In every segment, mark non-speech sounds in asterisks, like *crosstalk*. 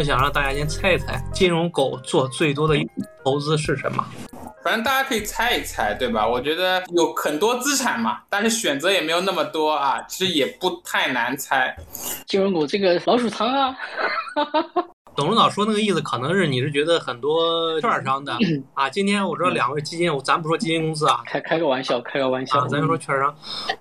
我想让大家先猜一猜，金融狗做最多的一投资是什么？反正大家可以猜一猜，对吧？我觉得有很多资产嘛，但是选择也没有那么多啊，其实也不太难猜。金融股这个老鼠仓啊，*laughs* 董事长说那个意思，可能是你是觉得很多券商的啊。今天我知道两位基金，咱不说基金公司啊，开开个玩笑，开个玩笑，啊，咱就说券商。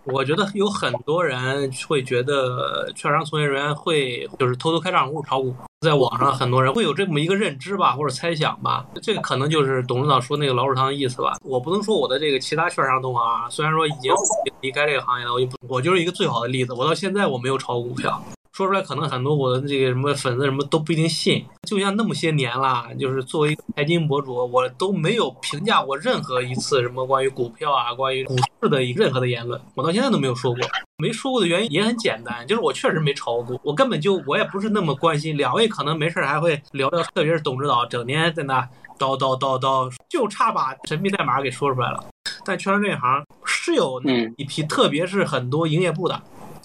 我觉得有很多人会觉得券商从业人员会就是偷偷开账户炒股，在网上很多人会有这么一个认知吧，或者猜想吧。这个可能就是董事长说那个老鼠仓的意思吧。我不能说我的这个其他券商同行啊，虽然说已经离开这个行业了，我就不，我就是一个最好的例子。我到现在我没有炒股票。说出来可能很多我的这个什么粉丝什么都不一定信，就像那么些年了，就是作为一个财经博主，我都没有评价过任何一次什么关于股票啊、关于股市的任何的言论，我到现在都没有说过。没说过的原因也很简单，就是我确实没炒股，我根本就我也不是那么关心。两位可能没事还会聊聊，特别是董指导整天在那叨叨叨叨，就差把神秘代码给说出来了。但券商这一行是有那一批，特别是很多营业部的。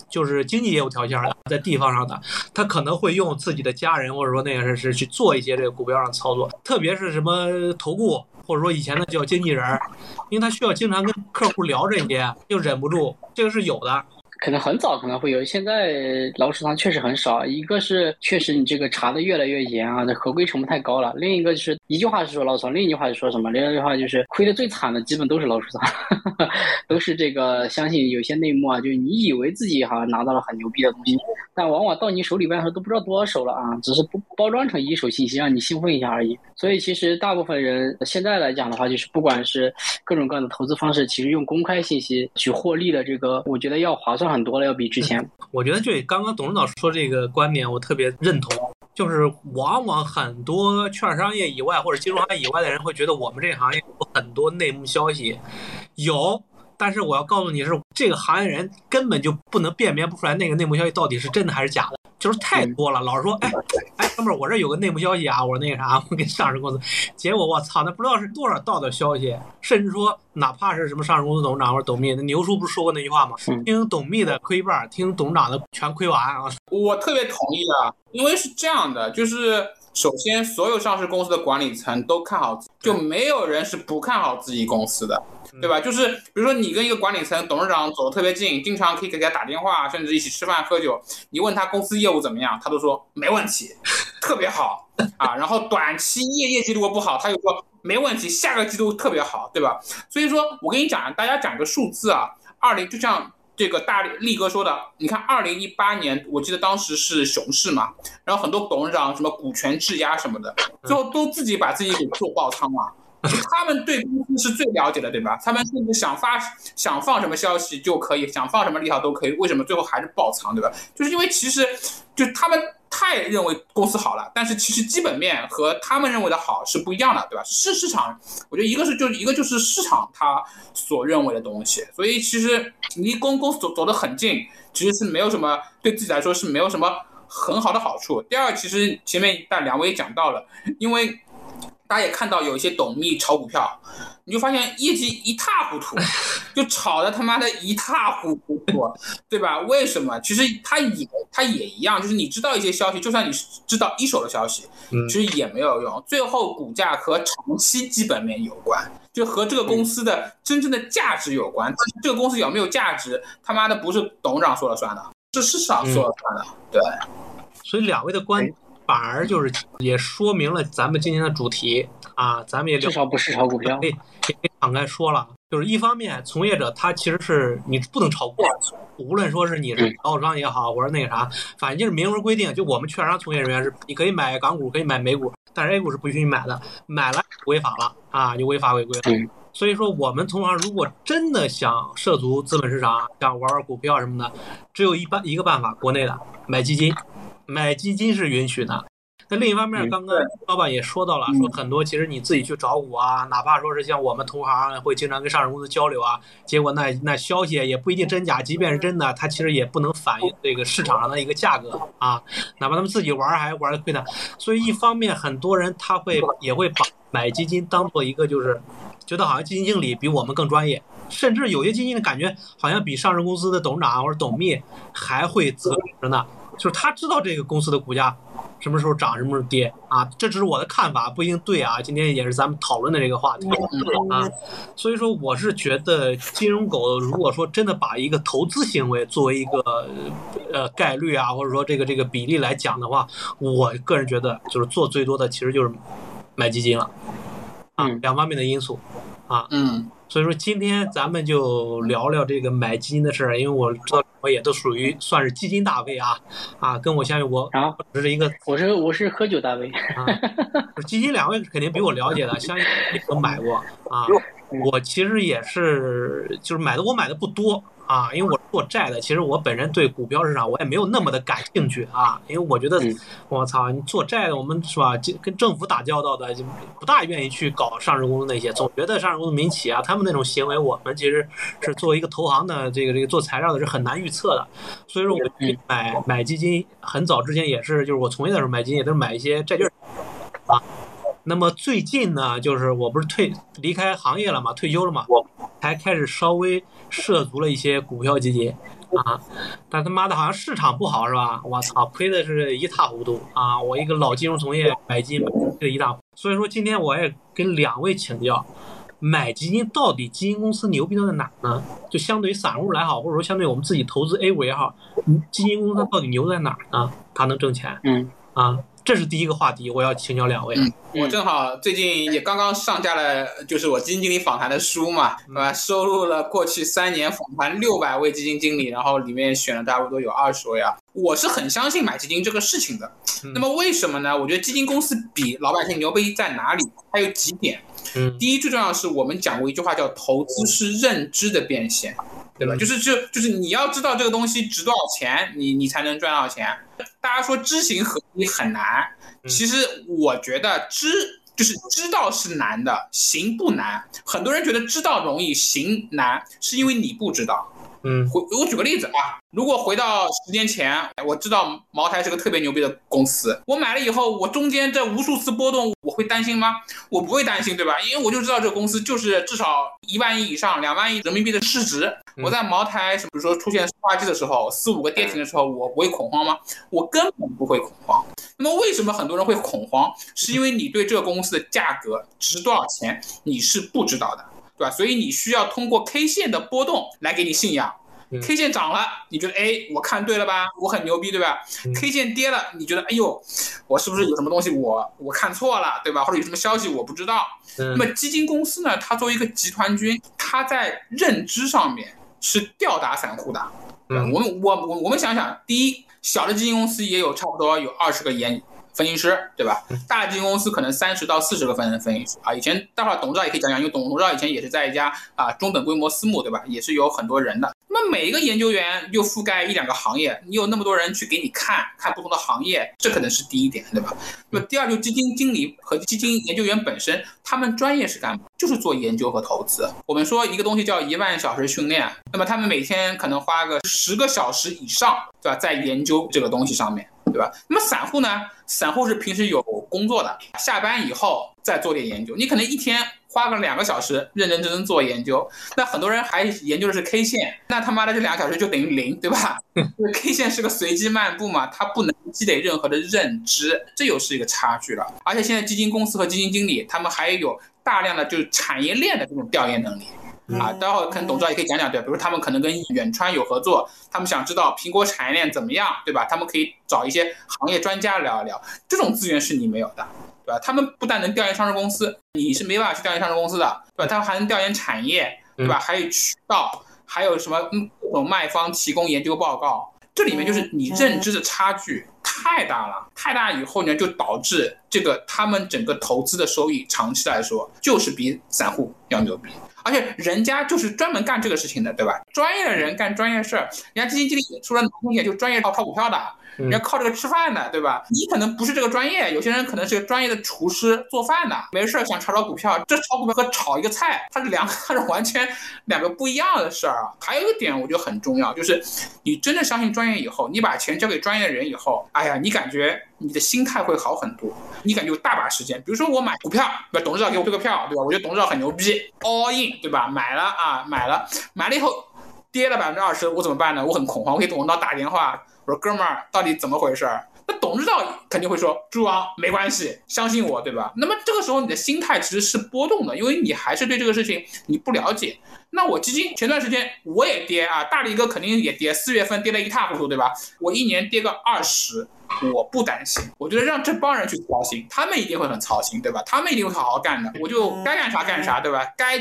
就是经济业务条件的，在地方上的，他可能会用自己的家人，或者说那个是是去做一些这个股票上操作，特别是什么投顾，或者说以前的叫经纪人，因为他需要经常跟客户聊这些，又忍不住，这个是有的。可能很早可能会有，现在老鼠仓确实很少。一个是确实你这个查的越来越严啊，这合规成本太高了。另一个就是一句话是说老鼠仓，另一句话是说什么？另一句话就是亏的最惨的基本都是老鼠仓，*laughs* 都是这个相信有些内幕啊，就是你以为自己好像拿到了很牛逼的东西，但往往到你手里边的时候都不知道多少手了啊，只是不包装成一手信息让你兴奋一下而已。所以其实大部分人现在来讲的话，就是不管是各种各样的投资方式，其实用公开信息去获利的这个，我觉得要划算。很多了，要比之前。*laughs* 我觉得就刚刚董事长说这个观点，我特别认同。就是往往很多券商业以外或者金融行业以外的人会觉得我们这个行业有很多内幕消息，有。但是我要告诉你是，这个行业人根本就不能辨别不出来那个内幕消息到底是真的还是假的，就是太多了。老是说，哎哎，哥们儿，我这有个内幕消息啊，我那个啥，我给上市公司，结果我操，那不知道是多少道的消息，甚至说哪怕是什么上市公司董事长或者董秘，那牛叔不是说过那句话吗？听董秘的亏一半，听董事长的全亏完啊。我特别同意的，因为是这样的，就是首先所有上市公司的管理层都看好，就没有人是不看好自己公司的。对吧？就是比如说你跟一个管理层、董事长走得特别近，经常可以给他打电话，甚至一起吃饭喝酒。你问他公司业务怎么样，他都说没问题，*laughs* 特别好啊。*laughs* 然后短期业业绩如果不好，他又说没问题，下个季度特别好，对吧？所以说我跟你讲，大家讲个数字啊，二零就像这个大力哥说的，你看二零一八年，我记得当时是熊市嘛，然后很多董事长什么股权质押什么的，最后都自己把自己给做爆仓了。他们对公司是最了解的，对吧？他们甚至想发、想放什么消息就可以，想放什么利好都可以。为什么最后还是爆仓，对吧？就是因为其实就他们太认为公司好了，但是其实基本面和他们认为的好是不一样的，对吧？是市场，我觉得一个是就一个就是市场他所认为的东西。所以其实离公公司走走得很近，其实是没有什么对自己来说是没有什么很好的好处。第二，其实前面但两位也讲到了，因为。大家也看到有一些董秘炒股票，你就发现业绩一塌糊涂，*laughs* 就炒的他妈的一塌糊涂，对吧？为什么？其实他也他也一样，就是你知道一些消息，就算你知道一手的消息，其实也没有用。最后股价和长期基本面有关，就和这个公司的真正的价值有关。这个公司有没有价值，他妈的不是董事长说了算的，是市场说了算的。对，所以两位的观。反而就是也说明了咱们今天的主题啊，咱们也至少不是炒股票，可以敞开说了。就是一方面，从业者他其实是你不能炒股，无论说是你是招商也好，或者那个啥，反正就是明文规定，就我们券商从业人员是你可以买港股，可以买美股，但是 A 股是不允许你买的，买了违法了啊，就违法违规了。所以说，我们同行如果真的想涉足资本市场，想玩玩股票什么的，只有一办一个办法，国内的买基金。买基金是允许的，那另一方面，刚刚老板也说到了，说很多其实你自己去找股啊，哪怕说是像我们同行会经常跟上市公司交流啊，结果那那消息也不一定真假，即便是真的，它其实也不能反映这个市场上的一个价格啊，哪怕他们自己玩还玩的亏呢，所以一方面很多人他会也会把买基金当做一个就是觉得好像基金经理比我们更专业，甚至有些基金的感觉好像比上市公司的董事长或者董秘还会责职呢。就是他知道这个公司的股价什么时候涨，什么时候跌啊，这只是我的看法，不一定对啊。今天也是咱们讨论的这个话题啊，所以说我是觉得金融狗如果说真的把一个投资行为作为一个呃概率啊，或者说这个这个比例来讲的话，我个人觉得就是做最多的其实就是买基金了啊，两方面的因素啊，嗯。所以说今天咱们就聊聊这个买基金的事儿，因为我知道我也都属于算是基金大 V 啊，啊，跟我相信我啊，只是一个，我是我是喝酒大 V，啊，基金两位肯定比我了解的，相信都买过啊，我其实也是，就是买的我买的不多。啊，因为我做债的，其实我本人对股票市场我也没有那么的感兴趣啊，因为我觉得，我操，你做债的，我们是吧，跟政府打交道的，就不大愿意去搞上市公司那些，总觉得上市公司民企啊，他们那种行为，我们其实是作为一个投行的，这个这个做材料的是很难预测的，所以说我买买基金，很早之前也是，就是我从业的时候买基金也都是买一些债券啊。那么最近呢，就是我不是退离开行业了嘛，退休了嘛，我才开始稍微涉足了一些股票基金啊，但他妈的好像市场不好是吧？我操，亏的是一塌糊涂啊！我一个老金融从业买基金亏的一塌，所以说今天我也跟两位请教，买基金到底基金公司牛逼在哪呢？就相对于散户来好，或者说相对于我们自己投资 A 股也好，基金公司它到底牛在哪呢？它能挣钱？嗯啊。这是第一个话题，我要请教两位。嗯，我正好最近也刚刚上架了，就是我基金经理访谈的书嘛，对吧？收录了过去三年访谈六百位基金经理，然后里面选了差不多有二十位啊。我是很相信买基金这个事情的。那么为什么呢？我觉得基金公司比老百姓牛逼在哪里？它有几点。嗯，第一最重要的是，我们讲过一句话叫“投资是认知的变现”。对吧？就是就就是你要知道这个东西值多少钱，你你才能赚到钱。大家说知行合一很难，其实我觉得知就是知道是难的，行不难。很多人觉得知道容易，行难，是因为你不知道。嗯，回我举个例子啊，如果回到十年前，我知道茅台是个特别牛逼的公司，我买了以后，我中间这无数次波动，我会担心吗？我不会担心，对吧？因为我就知道这个公司就是至少一万亿以上、两万亿人民币的市值。我在茅台，比如说出现化季的时候，四五个跌停的时候，我不会恐慌吗？我根本不会恐慌。那么为什么很多人会恐慌？是因为你对这个公司的价格值多少钱你是不知道的。对吧？所以你需要通过 K 线的波动来给你信仰。K 线涨了，你觉得哎，我看对了吧？我很牛逼，对吧？K 线跌了，你觉得哎呦，我是不是有什么东西我我看错了，对吧？或者有什么消息我不知道？那么基金公司呢？它作为一个集团军，它在认知上面是吊打散户的。嗯，我们我我我们想想，第一，小的基金公司也有差不多有二十个研。分析师对吧？大基金公司可能三十到四十个分分析师啊。以前待会儿董事长也可以讲讲，因为董董事长以前也是在一家啊中等规模私募对吧？也是有很多人的。每一个研究员又覆盖一两个行业，你有那么多人去给你看看不同的行业，这可能是第一点对吧？那么第二就基金经理和基金研究员本身，他们专业是干嘛？就是做研究和投资。我们说一个东西叫一万小时训练，那么他们每天可能花个十个小时以上对吧，在研究这个东西上面。对吧？那么散户呢？散户是平时有工作的，下班以后再做点研究。你可能一天花个两个小时认认真真做研究，那很多人还研究的是 K 线，那他妈的这两个小时就等于零，对吧？K 线是个随机漫步嘛，它不能积累任何的认知，这又是一个差距了。而且现在基金公司和基金经理他们还有大量的就是产业链的这种调研能力。啊，待会儿可能董事长也可以讲讲，对，比如他们可能跟远川有合作，他们想知道苹果产业链怎么样，对吧？他们可以找一些行业专家聊一聊，这种资源是你没有的，对吧？他们不但能调研上市公司，你是没办法去调研上市公司的，对吧？他们还能调研产业，对吧？还有渠道，还有什么各种卖方提供研究报告，这里面就是你认知的差距太大了，太大以后呢，就导致这个他们整个投资的收益长期来说就是比散户要牛逼。而且人家就是专门干这个事情的，对吧？专业的人干专业事儿，人家基金经理出了难听点，就专业炒炒股票的。人家靠这个吃饭的，对吧？你可能不是这个专业，有些人可能是个专业的厨师做饭的，没事想炒炒股票。这炒股票和炒一个菜，它是两，它是完全两个不一样的事儿啊。还有一个点我觉得很重要，就是你真的相信专业以后，你把钱交给专业的人以后，哎呀，你感觉你的心态会好很多，你感觉有大把时间。比如说我买股票，对吧？董事长给我推个票，对吧？我觉得董事长很牛逼，all in，对吧？买了啊，买了，买了以后跌了百分之二十，我怎么办呢？我很恐慌，我给董事长打电话。我说哥们儿，到底怎么回事儿？那董事长肯定会说，朱王没关系，相信我，对吧？那么这个时候你的心态其实是波动的，因为你还是对这个事情你不了解。那我基金前段时间我也跌啊，大力哥肯定也跌，四月份跌得一塌糊涂，对吧？我一年跌个二十，我不担心。我觉得让这帮人去操心，他们一定会很操心，对吧？他们一定会好好干的。我就该干啥干啥，对吧？该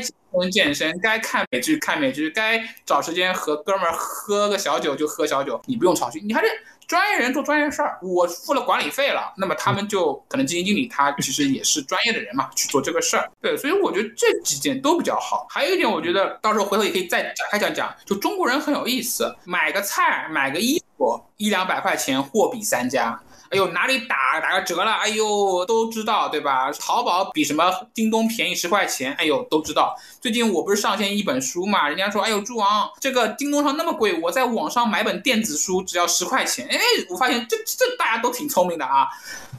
健身，该看美剧看美剧，该找时间和哥们儿喝个小酒就喝小酒，你不用操心，你还是。专业人做专业事儿，我付了管理费了，那么他们就可能基金经理他其实也是专业的人嘛，去做这个事儿。对，所以我觉得这几件都比较好。还有一点，我觉得到时候回头也可以再展开讲讲，就中国人很有意思，买个菜、买个衣服，一两百块钱货比三家。哎呦，哪里打打个折了？哎呦，都知道对吧？淘宝比什么京东便宜十块钱？哎呦，都知道。最近我不是上线一本书嘛？人家说，哎呦，猪王，这个京东上那么贵，我在网上买本电子书只要十块钱。哎，我发现这这大家都挺聪明的啊。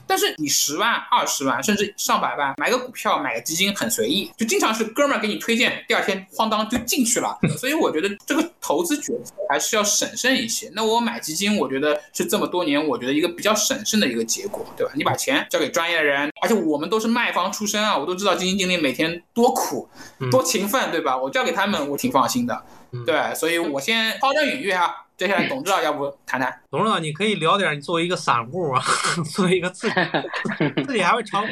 但是你十万、二十万，甚至上百万买个股票、买个基金很随意，就经常是哥们儿给你推荐，第二天哐当就进去了。所以我觉得这个投资决策还是要审慎一些。那我买基金，我觉得是这么多年我觉得一个比较审。慎的一个结果，对吧？你把钱交给专业的人，而且我们都是卖方出身啊，我都知道基金经理每天多苦、多勤奋，对吧？我交给他们，我挺放心的。对，所以我先抛砖引玉啊。接下来董指导要不谈谈？董指导，你可以聊点你作为一个散户啊，*laughs* 作为一个自己 *laughs* 自己还会炒股，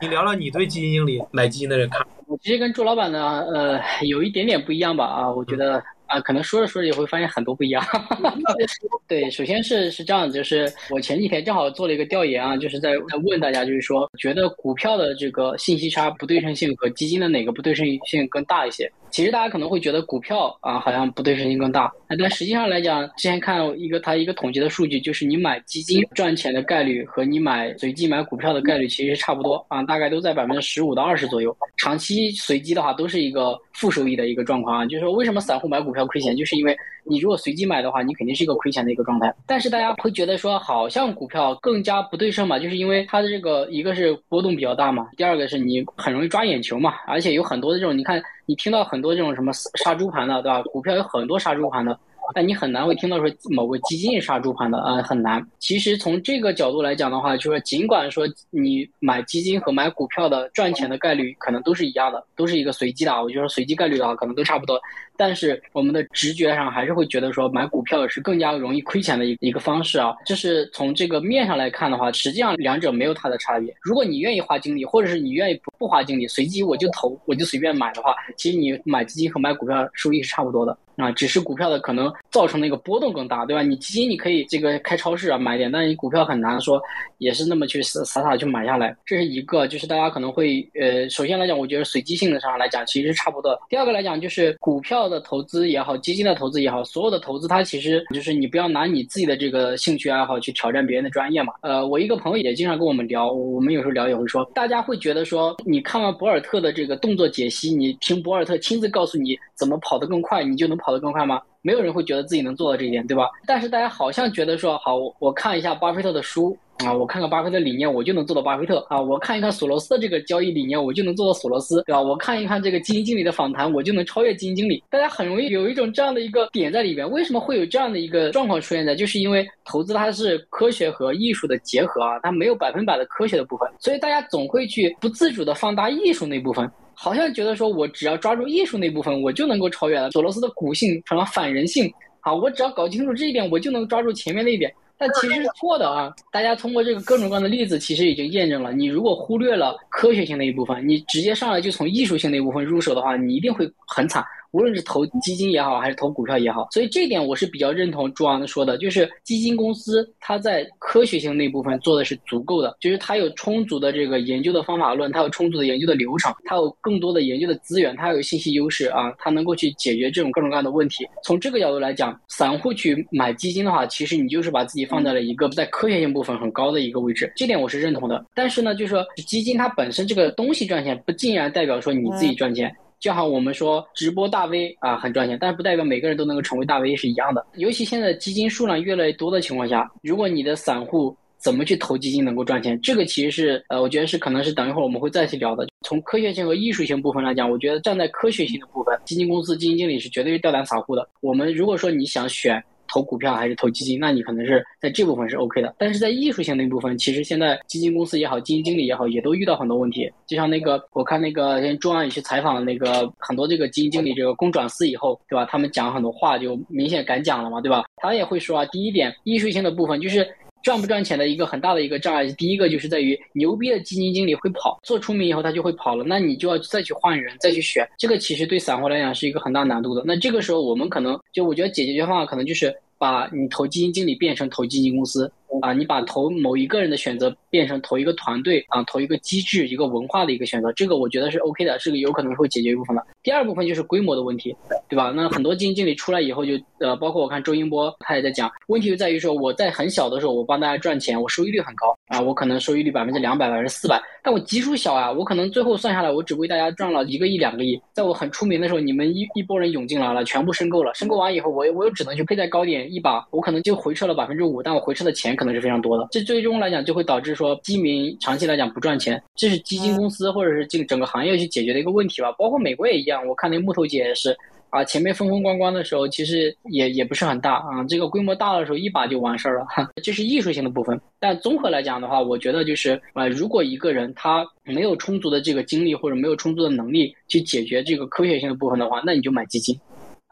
你聊聊你对基金经理买基金的人看。我其实跟朱老板呢，呃，有一点点不一样吧啊，我觉得。啊，可能说着说着也会发现很多不一样。*laughs* 对，首先是是这样子，就是我前几天正好做了一个调研啊，就是在在问大家，就是说觉得股票的这个信息差不对称性和基金的哪个不对称性更大一些？其实大家可能会觉得股票啊好像不对称性更大，但实际上来讲，之前看一个它一个统计的数据，就是你买基金赚钱的概率和你买随机买股票的概率其实差不多啊，大概都在百分之十五到二十左右。长期随机的话都是一个负收益的一个状况啊，就是说为什么散户买股票亏钱，就是因为你如果随机买的话，你肯定是一个亏钱的一个状态。但是大家会觉得说好像股票更加不对称嘛，就是因为它的这个一个是波动比较大嘛，第二个是你很容易抓眼球嘛，而且有很多的这种你看。你听到很多这种什么杀猪盘的，对吧？股票有很多杀猪盘的。但你很难会听到说某个基金杀猪盘的，呃，很难。其实从这个角度来讲的话，就是尽管说你买基金和买股票的赚钱的概率可能都是一样的，都是一个随机的啊，我觉得随机概率的话可能都差不多。但是我们的直觉上还是会觉得说买股票是更加容易亏钱的一一个方式啊。就是从这个面上来看的话，实际上两者没有它的差别。如果你愿意花精力，或者是你愿意不不花精力，随机我就投，我就随便买的话，其实你买基金和买股票收益是差不多的。啊，只是股票的可能造成的那个波动更大，对吧？你基金你可以这个开超市啊买点，但是你股票很难说也是那么去撒撒撒去买下来。这是一个，就是大家可能会呃，首先来讲，我觉得随机性的上来讲其实是差不多。第二个来讲，就是股票的投资也好，基金的投资也好，所有的投资它其实就是你不要拿你自己的这个兴趣爱好去挑战别人的专业嘛。呃，我一个朋友也经常跟我们聊，我们有时候聊也会说，大家会觉得说，你看完博尔特的这个动作解析，你听博尔特亲自告诉你怎么跑得更快，你就能。跑得更快吗？没有人会觉得自己能做到这一点，对吧？但是大家好像觉得说，好，我看一下巴菲特的书啊，我看看巴菲特理念，我就能做到巴菲特啊。我看一看索罗斯的这个交易理念，我就能做到索罗斯，对吧？我看一看这个基金经理的访谈，我就能超越基金经理。大家很容易有一种这样的一个点在里边。为什么会有这样的一个状况出现呢？就是因为投资它是科学和艺术的结合啊，它没有百分百的科学的部分，所以大家总会去不自主的放大艺术那部分。好像觉得说，我只要抓住艺术那部分，我就能够超越了索罗斯的股性什么反人性。啊，我只要搞清楚这一点，我就能抓住前面那一点。但其实是错的啊！大家通过这个各种各样的例子，其实已经验证了，你如果忽略了科学性的一部分，你直接上来就从艺术性那一部分入手的话，你一定会很惨。无论是投基金也好，还是投股票也好，所以这点我是比较认同朱昂说的，就是基金公司它在科学性那部分做的是足够的，就是它有充足的这个研究的方法论，它有充足的研究的流程，它有更多的研究的资源，它有信息优势啊，它能够去解决这种各种各样的问题。从这个角度来讲，散户去买基金的话，其实你就是把自己放在了一个在科学性部分很高的一个位置，这点我是认同的。但是呢，就是说基金它本身这个东西赚钱，不竟然代表说你自己赚钱。就好我们说直播大 V 啊很赚钱，但是不代表每个人都能够成为大 V 是一样的。尤其现在基金数量越来越多的情况下，如果你的散户怎么去投基金能够赚钱，这个其实是呃，我觉得是可能是等一会儿我们会再去聊的。从科学性和艺术性部分来讲，我觉得站在科学性的部分，基金公司基金经理是绝对是吊胆散户的。我们如果说你想选投股票还是投基金，那你可能是在这部分是 OK 的。但是在艺术性那部分，其实现在基金公司也好，基金经理也好，也都遇到很多问题。就像那个，我看那个中央也去采访那个很多这个基金经理，这个公转私以后，对吧？他们讲很多话就明显敢讲了嘛，对吧？他也会说啊，第一点，艺术性的部分就是。赚不赚钱的一个很大的一个障碍，第一个就是在于牛逼的基金经理会跑，做出名以后他就会跑了，那你就要再去换人，再去选，这个其实对散户来讲是一个很大难度的。那这个时候我们可能就我觉得解决方法可能就是把你投基金经理变成投基金公司。啊，你把投某一个人的选择变成投一个团队啊，投一个机制、一个文化的一个选择，这个我觉得是 OK 的，这个有可能会解决一部分的。第二部分就是规模的问题，对吧？那很多基金经理出来以后就呃，包括我看周英波他也在讲，问题就在于说我在很小的时候我帮大家赚钱，我收益率很高啊，我可能收益率百分之两百、百分之四百，但我基数小啊，我可能最后算下来我只为大家赚了一个亿、两个亿。在我很出名的时候，你们一一波人涌进来了，全部申购了，申购完以后我我又只能去配在高点一把，我可能就回撤了百分之五，但我回撤的钱可能是非常多的。这最终来讲就会导致说基民长期来讲不赚钱，这是基金公司或者是这个整个行业去解决的一个问题吧。包括美国也一样，我看那木头姐也是啊，前面风风光光的时候其实也也不是很大啊，这个规模大的时候一把就完事儿了，这是艺术性的部分。但综合来讲的话，我觉得就是啊，如果一个人他没有充足的这个精力或者没有充足的能力去解决这个科学性的部分的话，那你就买基金。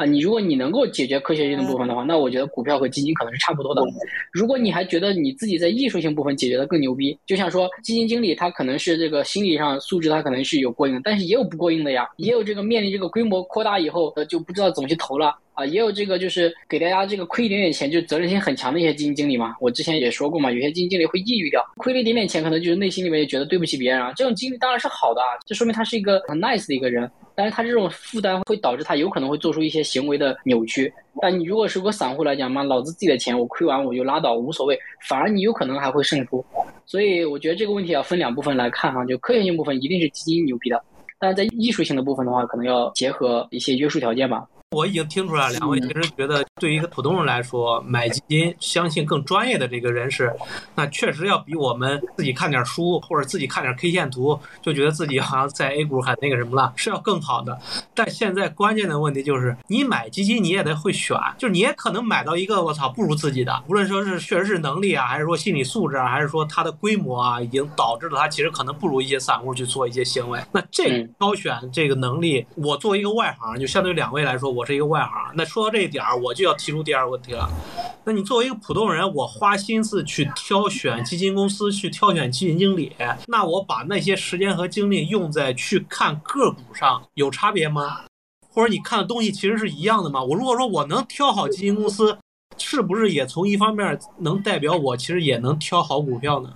啊，你如果你能够解决科学性的部分的话，那我觉得股票和基金可能是差不多的。如果你还觉得你自己在艺术性部分解决的更牛逼，就像说基金经理他可能是这个心理上素质他可能是有过硬，但是也有不过硬的呀，也有这个面临这个规模扩大以后呃就不知道怎么去投了啊，也有这个就是给大家这个亏一点点钱就责任心很强的一些基金经理嘛。我之前也说过嘛，有些基金经理会抑郁掉，亏了一点点钱可能就是内心里面也觉得对不起别人啊，这种经历当然是好的啊，这说明他是一个很 nice 的一个人。但是他这种负担会导致他有可能会做出一些行为的扭曲。但你如果是个散户来讲嘛，老子自己的钱我亏完我就拉倒，无所谓，反而你有可能还会胜出。所以我觉得这个问题要分两部分来看哈，就科学性部分一定是基金牛逼的，但是在艺术性的部分的话，可能要结合一些约束条件吧。我已经听出来，两位其实觉得，对于一个普通人来说，买基金，相信更专业的这个人士，那确实要比我们自己看点书或者自己看点 K 线图，就觉得自己好像在 A 股很那个什么了，是要更好的。但现在关键的问题就是，你买基金你也得会选，就是你也可能买到一个我操不如自己的，无论说是确实是能力啊，还是说心理素质啊，还是说它的规模啊，已经导致了它其实可能不如一些散户去做一些行为。那这挑选这个能力，我作为一个外行，就相对于两位来说，我。我是一个外行，那说到这一点儿，我就要提出第二个问题了。那你作为一个普通人，我花心思去挑选基金公司，去挑选基金经理，那我把那些时间和精力用在去看个股上，有差别吗？或者你看的东西其实是一样的吗？我如果说我能挑好基金公司，是不是也从一方面能代表我其实也能挑好股票呢？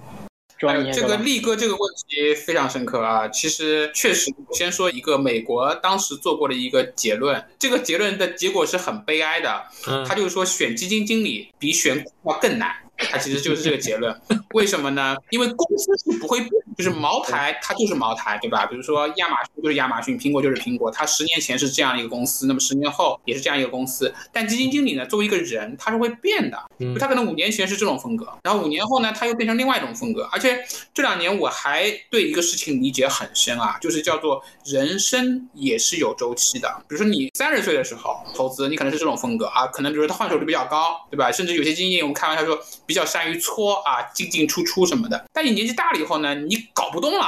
这个力哥这个问题非常深刻啊！其实确实，先说一个美国当时做过的一个结论，这个结论的结果是很悲哀的。他就是说，选基金经理比选股票更难。他其实就是这个结论，*laughs* 为什么呢？因为公司是不会变，就是茅台它就是茅台，对吧？比如说亚马逊就是亚马逊，苹果就是苹果，它十年前是这样一个公司，那么十年后也是这样一个公司。但基金经理呢，作为一个人，他是会变的，他可能五年前是这种风格，然后五年后呢，他又变成另外一种风格。而且这两年我还对一个事情理解很深啊，就是叫做人生也是有周期的。比如说你三十岁的时候投资，你可能是这种风格啊，可能比如说他换手率比较高，对吧？甚至有些基金经理，我们开玩笑说。比较善于搓啊，进进出出什么的。但你年纪大了以后呢，你搞不动了。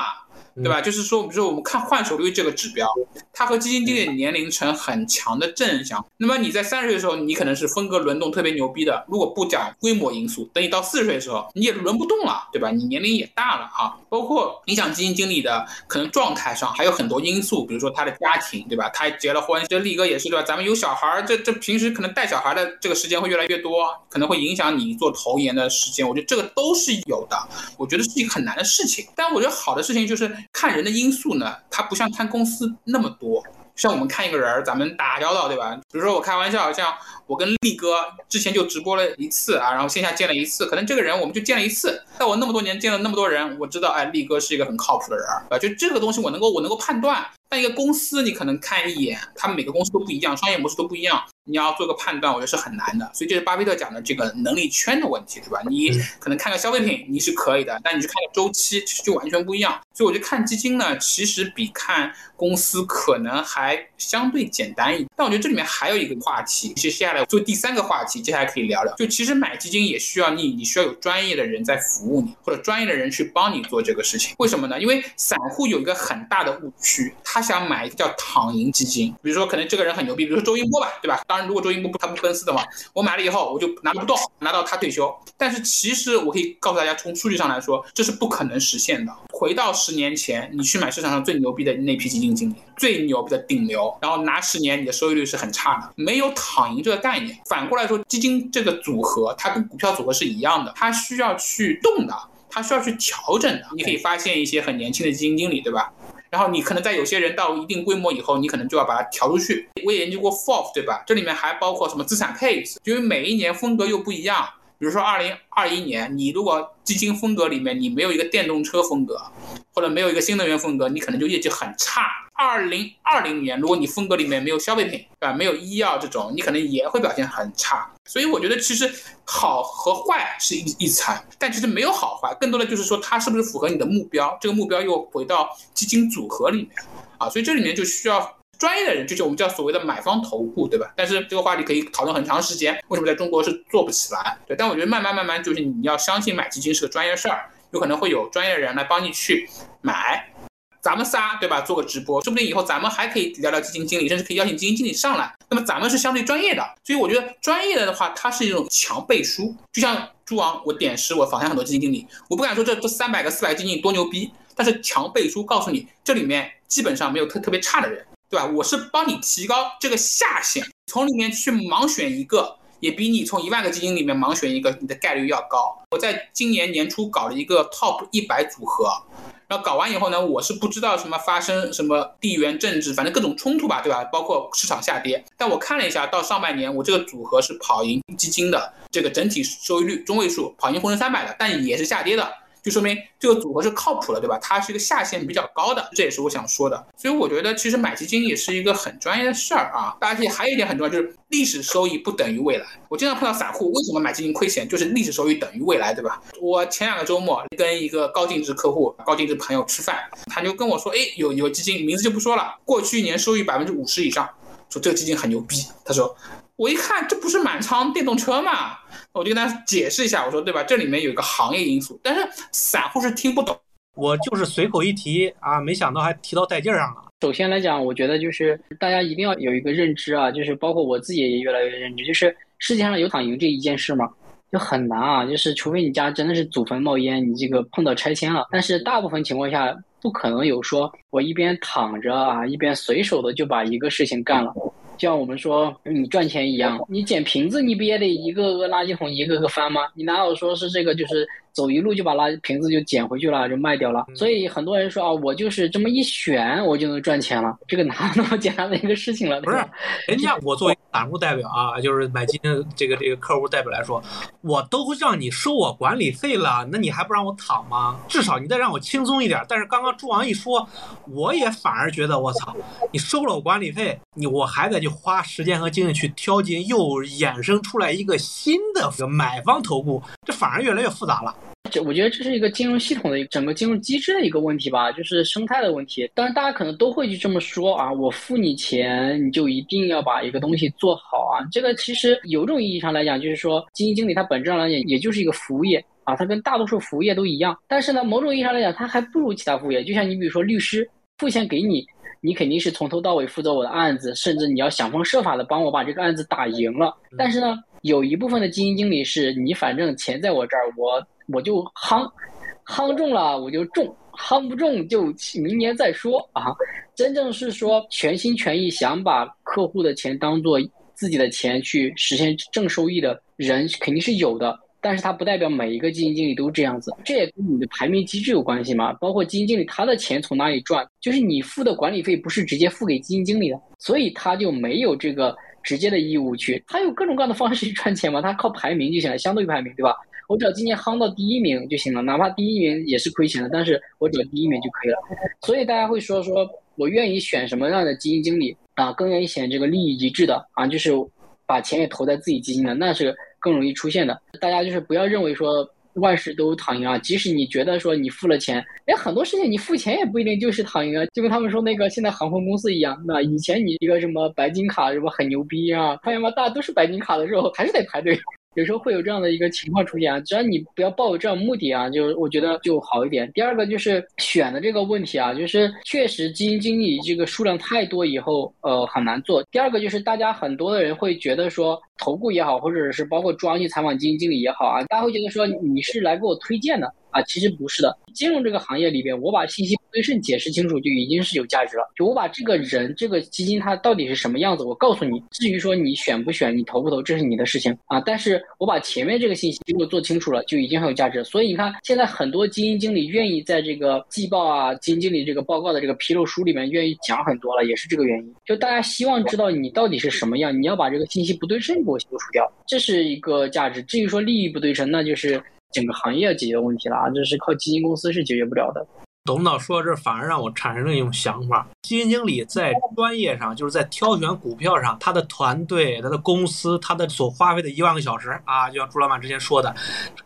对吧？就是说，比如说我们看换手率这个指标，它和基金经理年龄成很强的正相。那么你在三十岁的时候，你可能是风格轮动特别牛逼的。如果不讲规模因素，等你到四十岁的时候，你也轮不动了，对吧？你年龄也大了啊。包括影响基金经理的可能状态上还有很多因素，比如说他的家庭，对吧？他结了婚，这力哥也是对吧？咱们有小孩儿，这这平时可能带小孩的这个时间会越来越多，可能会影响你做投研的时间。我觉得这个都是有的。我觉得是一个很难的事情。但我觉得好的事情就是。看人的因素呢，它不像看公司那么多。像我们看一个人，咱们打交道，对吧？比如说我开玩笑，像我跟力哥之前就直播了一次啊，然后线下见了一次，可能这个人我们就见了一次。但我那么多年见了那么多人，我知道，哎，力哥是一个很靠谱的人啊，就这个东西我能够我能够判断。但一个公司你可能看一眼，他们每个公司都不一样，商业模式都不一样。你要做个判断，我觉得是很难的。所以这是巴菲特讲的这个能力圈的问题，对吧？你可能看个消费品你是可以的，但你去看个周期，其实就完全不一样。所以我觉得看基金呢，其实比看公司可能还相对简单一点。但我觉得这里面还有一个话题，接下来做第三个话题，接下来可以聊聊。就其实买基金也需要你，你需要有专业的人在服务你，或者专业的人去帮你做这个事情。为什么呢？因为散户有一个很大的误区，他想买一个叫躺赢基金。比如说，可能这个人很牛逼，比如说周一波吧，对吧？当然，如果周一波他不分四的话，我买了以后我就拿不动，拿到他退休。但是其实我可以告诉大家，从数据上来说，这是不可能实现的。回到十年前，你去买市场上最牛逼的那批基金经理，最牛逼的顶流，然后拿十年，你的收益率是很差的，没有躺赢这个概念。反过来说，基金这个组合，它跟股票组合是一样的，它需要去动的，它需要去调整的。你可以发现一些很年轻的基金经理，对吧？然后你可能在有些人到一定规模以后，你可能就要把它调出去。我也研究过 FOF，对吧？这里面还包括什么资产配置，因为每一年风格又不一样。比如说二零二一年，你如果基金风格里面你没有一个电动车风格，或者没有一个新能源风格，你可能就业绩很差。二零二零年，如果你风格里面没有消费品，啊？没有医药这种，你可能也会表现很差。所以我觉得其实好和坏是一一层，但其实没有好坏，更多的就是说它是不是符合你的目标，这个目标又回到基金组合里面啊。所以这里面就需要。专业的人就是我们叫所谓的买方投顾，对吧？但是这个话题可以讨论很长时间，为什么在中国是做不起来？对，但我觉得慢慢慢慢就是你要相信买基金是个专业事儿，有可能会有专业的人来帮你去买。咱们仨对吧？做个直播，说不定以后咱们还可以聊聊基金经理，甚至可以邀请基金经理上来。那么咱们是相对专业的，所以我觉得专业的的话，它是一种强背书。就像朱王，我点石，我访谈很多基金经理，我不敢说这这三百个、四百个基金经理多牛逼，但是强背书告诉你，这里面基本上没有特特别差的人。对吧？我是帮你提高这个下限，从里面去盲选一个，也比你从一万个基金里面盲选一个，你的概率要高。我在今年年初搞了一个 top 一百组合，然后搞完以后呢，我是不知道什么发生什么地缘政治，反正各种冲突吧，对吧？包括市场下跌，但我看了一下，到上半年我这个组合是跑赢基金的，这个整体收益率中位数跑赢沪深三百的，但也是下跌的。就说明这个组合是靠谱的，对吧？它是一个下限比较高的，这也是我想说的。所以我觉得其实买基金也是一个很专业的事儿啊。而且还有一点很重要，就是历史收益不等于未来。我经常碰到散户，为什么买基金亏钱？就是历史收益等于未来，对吧？我前两个周末跟一个高净值客户、高净值朋友吃饭，他就跟我说，哎，有有基金，名字就不说了，过去一年收益百分之五十以上，说这个基金很牛逼。他说。我一看，这不是满仓电动车吗？我就跟他解释一下，我说对吧？这里面有一个行业因素，但是散户是听不懂。我就是随口一提啊，没想到还提到带劲儿上了。首先来讲，我觉得就是大家一定要有一个认知啊，就是包括我自己也越来越认知，就是世界上有躺赢这一件事吗？就很难啊，就是除非你家真的是祖坟冒烟，你这个碰到拆迁了，但是大部分情况下不可能有说我一边躺着啊，一边随手的就把一个事情干了。就像我们说你赚钱一样，你捡瓶子，你不也得一个个垃圾桶一个个翻吗？你哪有说是这个就是？走一路就把垃瓶子就捡回去了，就卖掉了。所以很多人说啊，我就是这么一选，我就能赚钱了。这个哪有那么简单的一个事情了？不是，人家我作为散户代表啊，就是买基金这个这个客户代表来说，我都让你收我管理费了，那你还不让我躺吗？至少你得让我轻松一点。但是刚刚朱王一说，我也反而觉得我操，你收了我管理费，你我还得花时间和精力去挑金，又衍生出来一个新的个买方投顾，这反而越来越复杂了。这我觉得这是一个金融系统的整个金融机制的一个问题吧，就是生态的问题。当然，大家可能都会去这么说啊，我付你钱，你就一定要把一个东西做好啊。这个其实有种意义上来讲，就是说基金经理他本质上来讲也就是一个服务业啊，他跟大多数服务业都一样。但是呢，某种意义上来讲，他还不如其他服务业。就像你比如说律师，付钱给你，你肯定是从头到尾负责我的案子，甚至你要想方设法的帮我把这个案子打赢了。但是呢，有一部分的基金经理是你反正钱在我这儿，我。我就夯，夯中了我就中，夯不中就明年再说啊！真正是说全心全意想把客户的钱当做自己的钱去实现正收益的人肯定是有的，但是它不代表每一个基金经理都这样子，这也跟你的排名机制有关系嘛。包括基金经理他的钱从哪里赚，就是你付的管理费不是直接付给基金经理的，所以他就没有这个直接的义务去，他有各种各样的方式去赚钱嘛，他靠排名就行了，相对排名，对吧？我只要今年夯到第一名就行了，哪怕第一名也是亏钱的，但是我只要第一名就可以了。所以大家会说，说我愿意选什么样的基金经理啊？更愿意选这个利益一致的啊，就是把钱也投在自己基金的，那是更容易出现的。大家就是不要认为说。万事都躺赢啊！即使你觉得说你付了钱，哎，很多事情你付钱也不一定就是躺赢啊。就跟他们说那个现在航空公司一样，那以前你一个什么白金卡什么很牛逼啊，发现吗？大家都是白金卡的时候，还是得排队。有时候会有这样的一个情况出现啊，只要你不要抱有这样目的啊，就我觉得就好一点。第二个就是选的这个问题啊，就是确实基金经理这个数量太多以后，呃，很难做。第二个就是大家很多的人会觉得说，投顾也好，或者是包括专业采访基金经理也好啊，大家会觉得说你是来给我推荐的。啊，其实不是的。金融这个行业里边，我把信息不对称解释清楚就已经是有价值了。就我把这个人、这个基金它到底是什么样子，我告诉你。至于说你选不选、你投不投，这是你的事情啊。但是我把前面这个信息如果做清楚了，就已经很有价值。所以你看，现在很多基金经理愿意在这个季报啊、基金经理这个报告的这个披露书里面愿意讲很多了，也是这个原因。就大家希望知道你到底是什么样，你要把这个信息不对称给我消除掉，这是一个价值。至于说利益不对称，那就是。整个行业要解决问题了啊，这是靠基金公司是解决不了的。董事长说到这，反而让我产生了一种想法：基金经理在专业上，就是在挑选股票上，他的团队、他的公司、他的所花费的一万个小时啊，就像朱老板之前说的，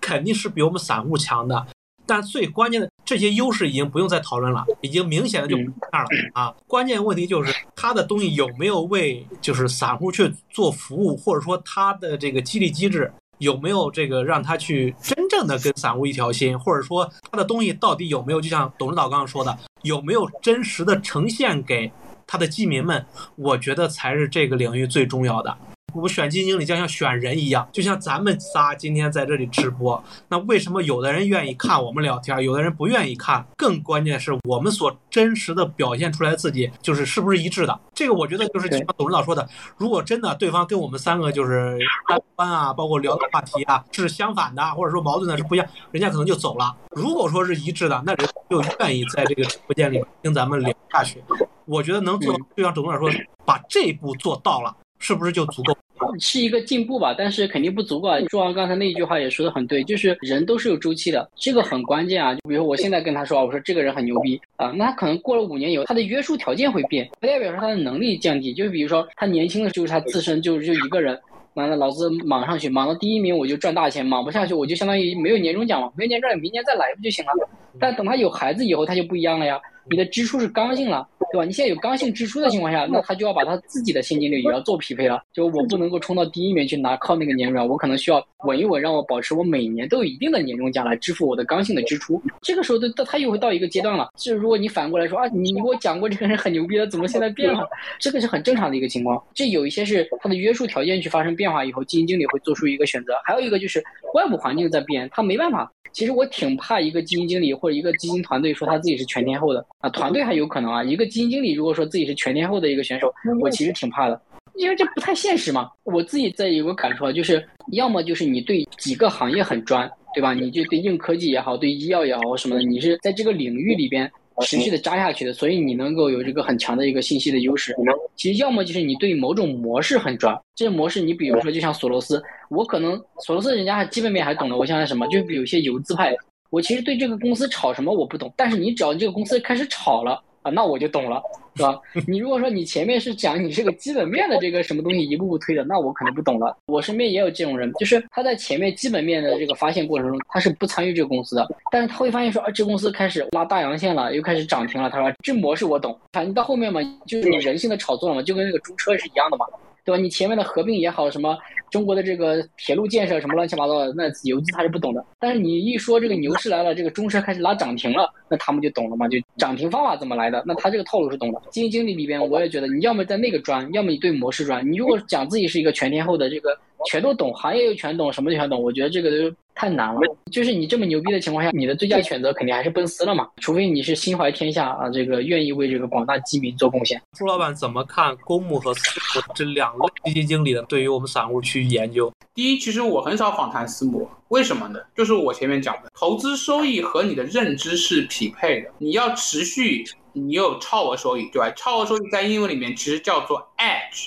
肯定是比我们散户强的。但最关键的这些优势已经不用再讨论了，已经明显的就不那儿了啊。关键问题就是他的东西有没有为就是散户去做服务，或者说他的这个激励机制。有没有这个让他去真正的跟散户一条心，或者说他的东西到底有没有？就像董事长刚刚说的，有没有真实的呈现给他的基民们？我觉得才是这个领域最重要的。我们选基金经理就像选人一样，就像咱们仨今天在这里直播，那为什么有的人愿意看我们聊天，有的人不愿意看？更关键是我们所真实的表现出来自己，就是是不是一致的？这个我觉得就是像董事长说的，如果真的对方跟我们三个就是三观啊，包括聊的话题啊是相反的，或者说矛盾的是不一样，人家可能就走了。如果说是一致的，那人就愿意在这个直播间里听咱们聊下去。我觉得能做，就像董事长说，把这一步做到了。是不是就足够？是一个进步吧，但是肯定不足够啊。说完刚才那一句话也说的很对，就是人都是有周期的，这个很关键啊。就比如我现在跟他说，我说这个人很牛逼啊，那他可能过了五年以后，他的约束条件会变，不代表说他的能力降低。就比如说他年轻的时候，他自身就就一个人，完了老子莽上去，莽到第一名我就赚大钱，莽不下去我就相当于没有年终奖嘛，没有年终奖，明年再来不就行了？但等他有孩子以后，他就不一样了呀。你的支出是刚性了，对吧？你现在有刚性支出的情况下，那他就要把他自己的现金流也要做匹配了。就我不能够冲到第一名去拿靠那个年终，我可能需要稳一稳，让我保持我每年都有一定的年终奖来支付我的刚性的支出。这个时候，他他又会到一个阶段了。就如果你反过来说啊，你你给我讲过这个人很牛逼的，怎么现在变了？这个是很正常的一个情况。这有一些是他的约束条件去发生变化以后，基金经理会做出一个选择。还有一个就是外部环境在变，他没办法。其实我挺怕一个基金经理或者一个基金团队说他自己是全天候的啊，团队还有可能啊，一个基金经理如果说自己是全天候的一个选手，我其实挺怕的，因为这不太现实嘛。我自己在有个感触啊，就是要么就是你对几个行业很专，对吧？你就对硬科技也好，对医药也好什么的，你是在这个领域里边。持续的扎下去的，所以你能够有这个很强的一个信息的优势。其实要么就是你对某种模式很专，这些模式你比如说就像索罗斯，我可能索罗斯人家还基本面还懂得，我想想什么，就有些游资派，我其实对这个公司炒什么我不懂，但是你只要这个公司开始炒了。啊，那我就懂了，是吧？你如果说你前面是讲你是个基本面的这个什么东西一步步推的，那我可能不懂了。我身边也有这种人，就是他在前面基本面的这个发现过程中，他是不参与这个公司的，但是他会发现说，啊，这公司开始拉大阳线了，又开始涨停了。他说这模式我懂。反正到后面嘛，就是你人性的炒作了嘛，就跟那个猪车是一样的嘛。对吧？你前面的合并也好，什么中国的这个铁路建设什么乱七八糟的，那游资他是不懂的。但是你一说这个牛市来了，这个中车开始拉涨停了，那他们就懂了嘛？就涨停方法怎么来的？那他这个套路是懂的。基金经理里边，我也觉得你要么在那个专，要么你对模式专。你如果讲自己是一个全天候的这个。全都懂，行业又全懂，什么都全懂，我觉得这个都太难了。就是你这么牛逼的情况下，你的最佳选择肯定还是奔私了嘛，除非你是心怀天下啊，这个愿意为这个广大基民做贡献。朱老板怎么看公募和私募这两个基金经理的？对于我们散户去研究，第一，其实我很少访谈私募，为什么呢？就是我前面讲的，投资收益和你的认知是匹配的，你要持续。你有超额收益，对吧？超额收益在英文里面其实叫做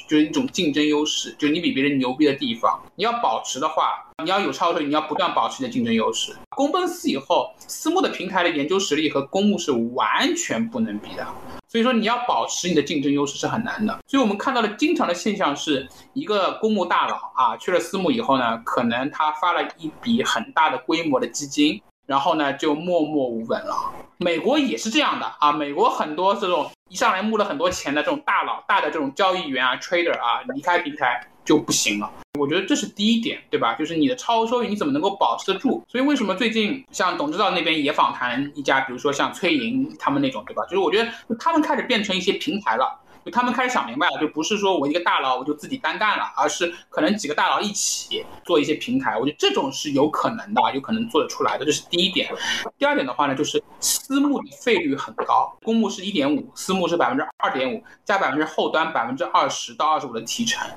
就是一种竞争优势，就你比别人牛逼的地方。你要保持的话，你要有超额，你要不断保持你的竞争优势。公奔私以后，私募的平台的研究实力和公募是完全不能比的。所以说你要保持你的竞争优势是很难的。所以我们看到的经常的现象是一个公募大佬啊去了私募以后呢，可能他发了一笔很大的规模的基金，然后呢就默默无闻了。美国也是这样的啊，美国很多这种一上来募了很多钱的这种大佬、大的这种交易员啊、trader 啊，离开平台就不行了。我觉得这是第一点，对吧？就是你的超收益你怎么能够保持得住？所以为什么最近像董指导那边也访谈一家，比如说像崔莹他们那种，对吧？就是我觉得他们开始变成一些平台了。他们开始想明白了，就不是说我一个大佬我就自己单干了，而是可能几个大佬一起做一些平台。我觉得这种是有可能的，有可能做得出来的。这是第一点。第二点的话呢，就是私募的费率很高，公募是一点五，私募是百分之二点五，加百分之后端百分之二十到二十五的提成。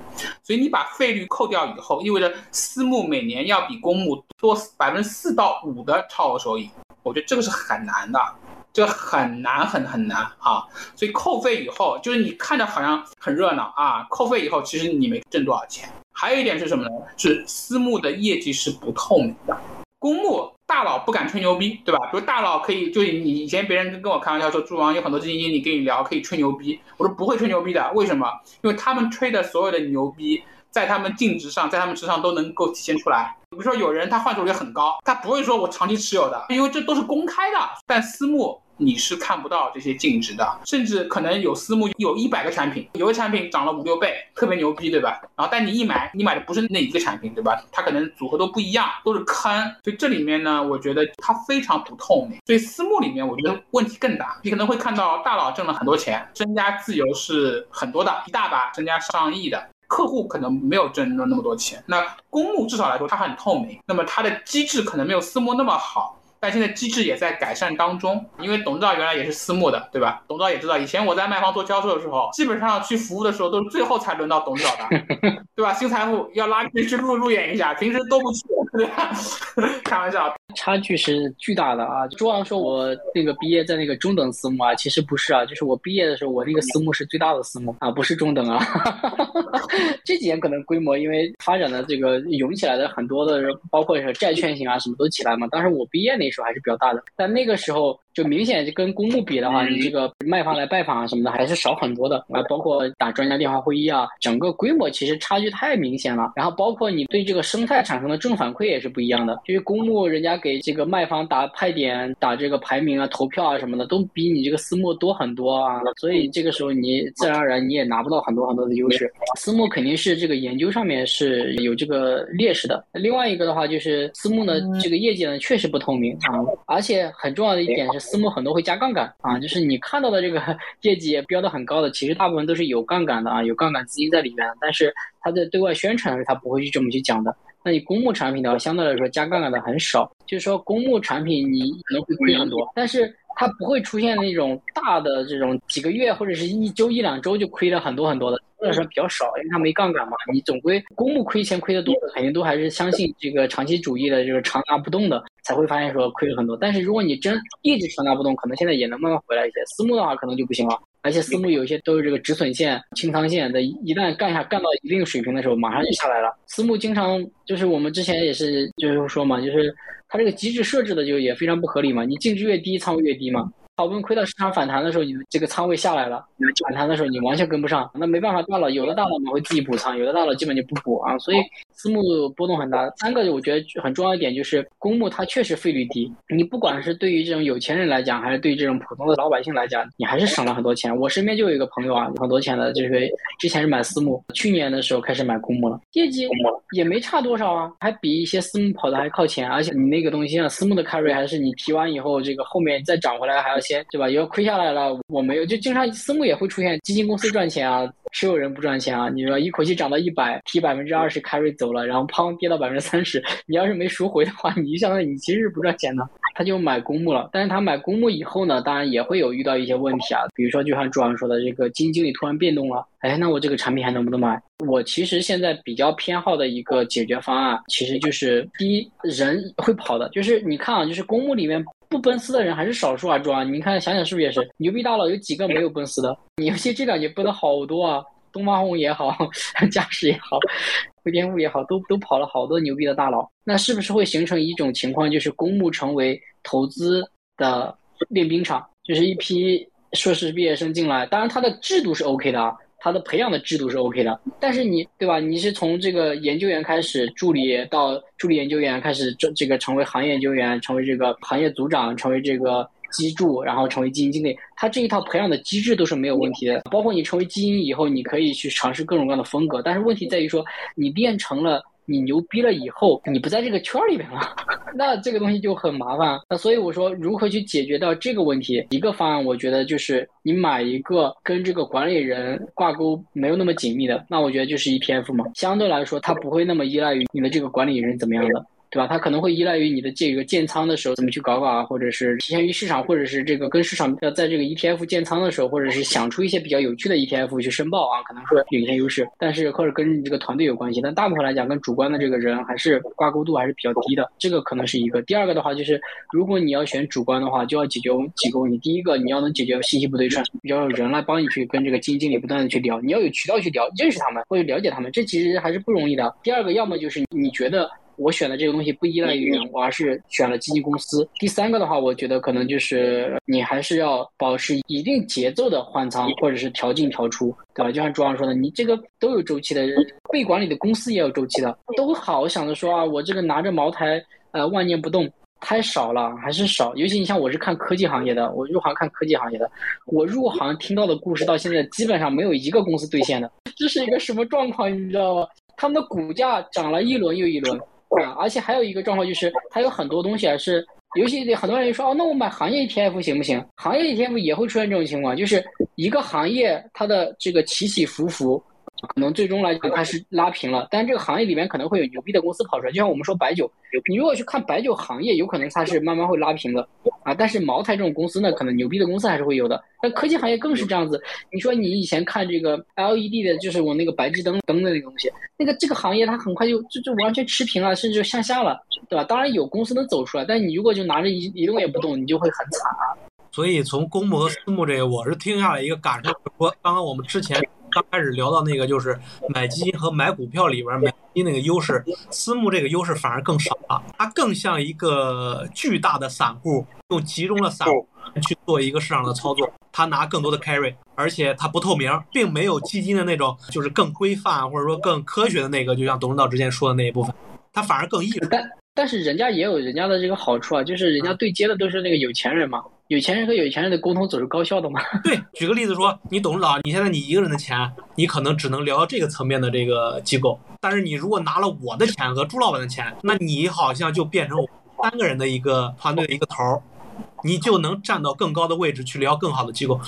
所以你把费率扣掉以后，意味着私募每年要比公募多百分之四到五的超额收益。我觉得这个是很难的。这很难很很难啊，所以扣费以后，就是你看着好像很热闹啊，扣费以后其实你没挣多少钱。还有一点是什么呢？是私募的业绩是不透明的，公募大佬不敢吹牛逼，对吧？比如大佬可以，就是你以前别人跟我开玩笑说，朱王有很多基金经理跟你聊可以吹牛逼，我说不会吹牛逼的，为什么？因为他们吹的所有的牛逼，在他们净值上，在他们身上都能够体现出来。比如说有人他换手率很高，他不会说我长期持有的，因为这都是公开的。但私募你是看不到这些净值的，甚至可能有私募有一百个产品，有个产品涨了五六倍，特别牛逼，对吧？然后但你一买，你买的不是那一个产品，对吧？它可能组合都不一样，都是坑。所以这里面呢，我觉得它非常不透明。所以私募里面我觉得问题更大，你可能会看到大佬挣了很多钱，身家自由是很多的，一大把，身家上亿的。客户可能没有挣了那么多钱，那公募至少来说它很透明，那么它的机制可能没有私募那么好，但现在机制也在改善当中。因为董事长原来也是私募的，对吧？董事长也知道，以前我在卖方做销售的时候，基本上去服务的时候都是最后才轮到董事长的，*laughs* 对吧？新财富要拉进去路路演一下，平时都不去，对吧？*laughs* 开玩笑。差距是巨大的啊！朱航说，我那个毕业在那个中等私募啊，其实不是啊，就是我毕业的时候，我那个私募是最大的私募啊，不是中等啊。*laughs* 这几年可能规模因为发展的这个涌起来的很多的，包括是债券型啊，什么都起来嘛。当时我毕业那时候还是比较大的，但那个时候。就明显就跟公募比的话，你这个卖方来拜访啊什么的还是少很多的啊，包括打专家电话会议啊，整个规模其实差距太明显了。然后包括你对这个生态产生的正反馈也是不一样的，因为公募人家给这个卖方打派点、打这个排名啊、投票啊什么的，都比你这个私募多很多啊。所以这个时候你自然而然你也拿不到很多很多的优势。私募肯定是这个研究上面是有这个劣势的。另外一个的话就是私募呢这个业绩呢确实不透明啊，而且很重要的一点是。私募很多会加杠杆啊，就是你看到的这个 *laughs* 业绩标的很高的，其实大部分都是有杠杆的啊，有杠杆资金在里面。但是他在对外宣传的时候，他不会去这么去讲的。那你公募产品的话，相对来说加杠杆的很少，就是说公募产品你可能会亏很多，但是它不会出现那种大的这种几个月或者是一周一两周就亏了很多很多的。或者说比较少，因为它没杠杆嘛。你总归公募亏钱亏的多，肯定都还是相信这个长期主义的，就是长拿不动的，才会发现说亏了很多。但是如果你真一直长拿不动，可能现在也能慢慢回来一些。私募的话可能就不行了，而且私募有一些都是这个止损线、清仓线的，一旦干下干到一定水平的时候，马上就下来了。私募经常就是我们之前也是就是说嘛，就是它这个机制设置的就也非常不合理嘛，你净值越低，仓位越低嘛。好不容易亏到市场反弹的时候，你这个仓位下来了，反弹的时候你完全跟不上，那没办法，大佬有的大佬们会自己补仓，有的大佬基本就不补啊，所以私募波动很大。三个我觉得很重要一点就是公募它确实费率低，你不管是对于这种有钱人来讲，还是对于这种普通的老百姓来讲，你还是省了很多钱。我身边就有一个朋友啊，很多钱的，就是之前是买私募，去年的时候开始买公募了，业绩也没差多少啊，还比一些私募跑的还靠前，而且你那个东西像，私募的 carry 还是你提完以后，这个后面再涨回来还要。钱对吧？要亏下来了，我没有，就经常私募也会出现基金公司赚钱啊，持有人不赚钱啊。你说一口气涨到一百，提百分之二十 carry 走了，然后砰跌到百分之三十，你要是没赎回的话，*laughs* 你就相当于你其实是不赚钱的。他就买公募了，但是他买公募以后呢，当然也会有遇到一些问题啊，比如说就像朱老师说的，这个基金经理突然变动了，哎，那我这个产品还能不能买？我其实现在比较偏好的一个解决方案，其实就是第一，人会跑的，就是你看啊，就是公募里面。不奔私的人还是少数啊，主啊，你看想想是不是也是牛逼大佬有几个没有奔私的？你尤其这两年奔的好多啊，东方红也好，*laughs* 嘉实也好，汇添富也好，都都跑了好多牛逼的大佬。那是不是会形成一种情况，就是公募成为投资的练兵场，就是一批硕士毕业生进来，当然他的制度是 OK 的啊。他的培养的制度是 OK 的，但是你对吧？你是从这个研究员开始，助理到助理研究员开始，这这个成为行业研究员，成为这个行业组长，成为这个基助，然后成为基金经理，他这一套培养的机制都是没有问题的。包括你成为基金以后，你可以去尝试各种各样的风格，但是问题在于说，你练成了。你牛逼了以后，你不在这个圈里面了，*laughs* 那这个东西就很麻烦。那所以我说，如何去解决掉这个问题？一个方案，我觉得就是你买一个跟这个管理人挂钩没有那么紧密的，那我觉得就是 ETF 嘛，相对来说它不会那么依赖于你的这个管理人怎么样的。对吧？它可能会依赖于你的这个建仓的时候怎么去搞搞啊，或者是提前于市场，或者是这个跟市场要在这个 ETF 建仓的时候，或者是想出一些比较有趣的 ETF 去申报啊，可能会领先优势。但是或者跟你这个团队有关系，但大部分来讲跟主观的这个人还是挂钩度还是比较低的，这个可能是一个。第二个的话就是，如果你要选主观的话，就要解决几个问题。第一个，你要能解决信息不对称，要有人来帮你去跟这个基金经理不断的去聊，你要有渠道去聊，认识他们或者了解他们，这其实还是不容易的。第二个，要么就是你觉得。我选的这个东西不依赖于人，我而是选了基金公司。第三个的话，我觉得可能就是你还是要保持一定节奏的换仓，或者是调进调出，对吧？就像朱老师说的，你这个都有周期的，被管理的公司也有周期的，都好想着说啊，我这个拿着茅台，呃，万年不动，太少了，还是少。尤其你像我是看科技行业的，我入行看科技行业的，我入行听到的故事到现在基本上没有一个公司兑现的，这是一个什么状况？你知道吗？他们的股价涨了一轮又一轮。啊，而且还有一个状况就是，它有很多东西啊，是尤其很多人说哦，那我买行业 ETF 行不行？行业 ETF 也会出现这种情况，就是一个行业它的这个起起伏伏。可能最终来讲它是拉平了，但这个行业里面可能会有牛逼的公司跑出来，就像我们说白酒，你如果去看白酒行业，有可能它是慢慢会拉平的啊。但是茅台这种公司呢，可能牛逼的公司还是会有的。那科技行业更是这样子。你说你以前看这个 LED 的，就是我那个白炽灯灯的那个东西，那个这个行业它很快就就就完全持平了，甚至向下了，对吧？当然有公司能走出来，但你如果就拿着一一动也不动，你就会很惨啊。所以从公募和私募这个，我是听下来一个感受，说刚刚我们之前。刚开始聊到那个，就是买基金和买股票里边买基金那个优势，私募这个优势反而更少了。它更像一个巨大的散户，用集中的散户去做一个市场的操作，他拿更多的 carry，而且它不透明，并没有基金的那种就是更规范或者说更科学的那个，就像董事长之前说的那一部分，它反而更易。但但是人家也有人家的这个好处啊，就是人家对接的都是那个有钱人嘛。有钱人和有钱人的沟通总是高效的吗？*laughs* 对，举个例子说，你董事长，你现在你一个人的钱，你可能只能聊这个层面的这个机构，但是你如果拿了我的钱和朱老板的钱，那你好像就变成三个人的一个团队的一个头儿，你就能站到更高的位置去聊更好的机构。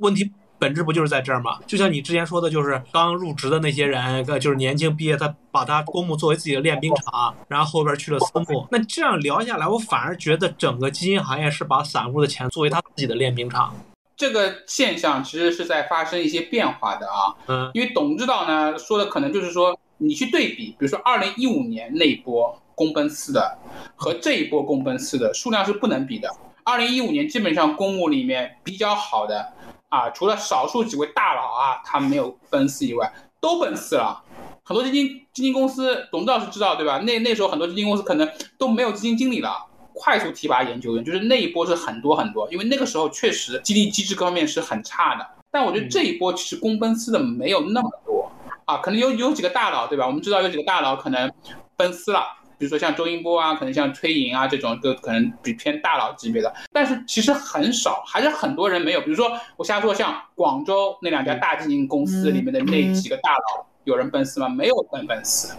问题。本质不就是在这儿吗？就像你之前说的，就是刚入职的那些人，就是年轻毕业，他把他公募作为自己的练兵场，然后后边去了私募。那这样聊下来，我反而觉得整个基金行业是把散户的钱作为他自己的练兵场。这个现象其实是在发生一些变化的啊。嗯，因为董指导呢说的可能就是说，你去对比，比如说二零一五年那一波公奔四的和这一波公奔四的数量是不能比的。二零一五年基本上公募里面比较好的。啊，除了少数几位大佬啊，他没有奔四以外，都奔四了。很多基金基金公司董事长是知道对吧？那那时候很多基金公司可能都没有基金经理了，快速提拔研究员，就是那一波是很多很多。因为那个时候确实激励机制各方面是很差的。但我觉得这一波其实公奔私的没有那么多啊，可能有有几个大佬对吧？我们知道有几个大佬可能奔四了。比如说像周英波啊，可能像崔莹啊这种，都可能比偏大佬级别的，但是其实很少，还是很多人没有。比如说我瞎说，像广州那两家大基金公司里面的那几个大佬，有人奔四吗？没有奔奔四，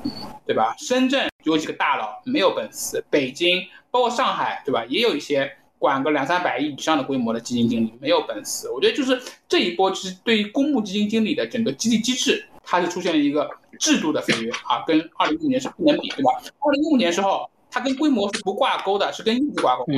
对吧？深圳有几个大佬没有奔四，北京包括上海，对吧？也有一些管个两三百亿以上的规模的基金经理没有奔四。我觉得就是这一波，其实对于公募基金经理的整个激励机制。它是出现了一个制度的飞跃啊，跟二零一五年是不能比，对吧？二零一五年时候，它跟规模是不挂钩的，是跟业绩挂钩。的，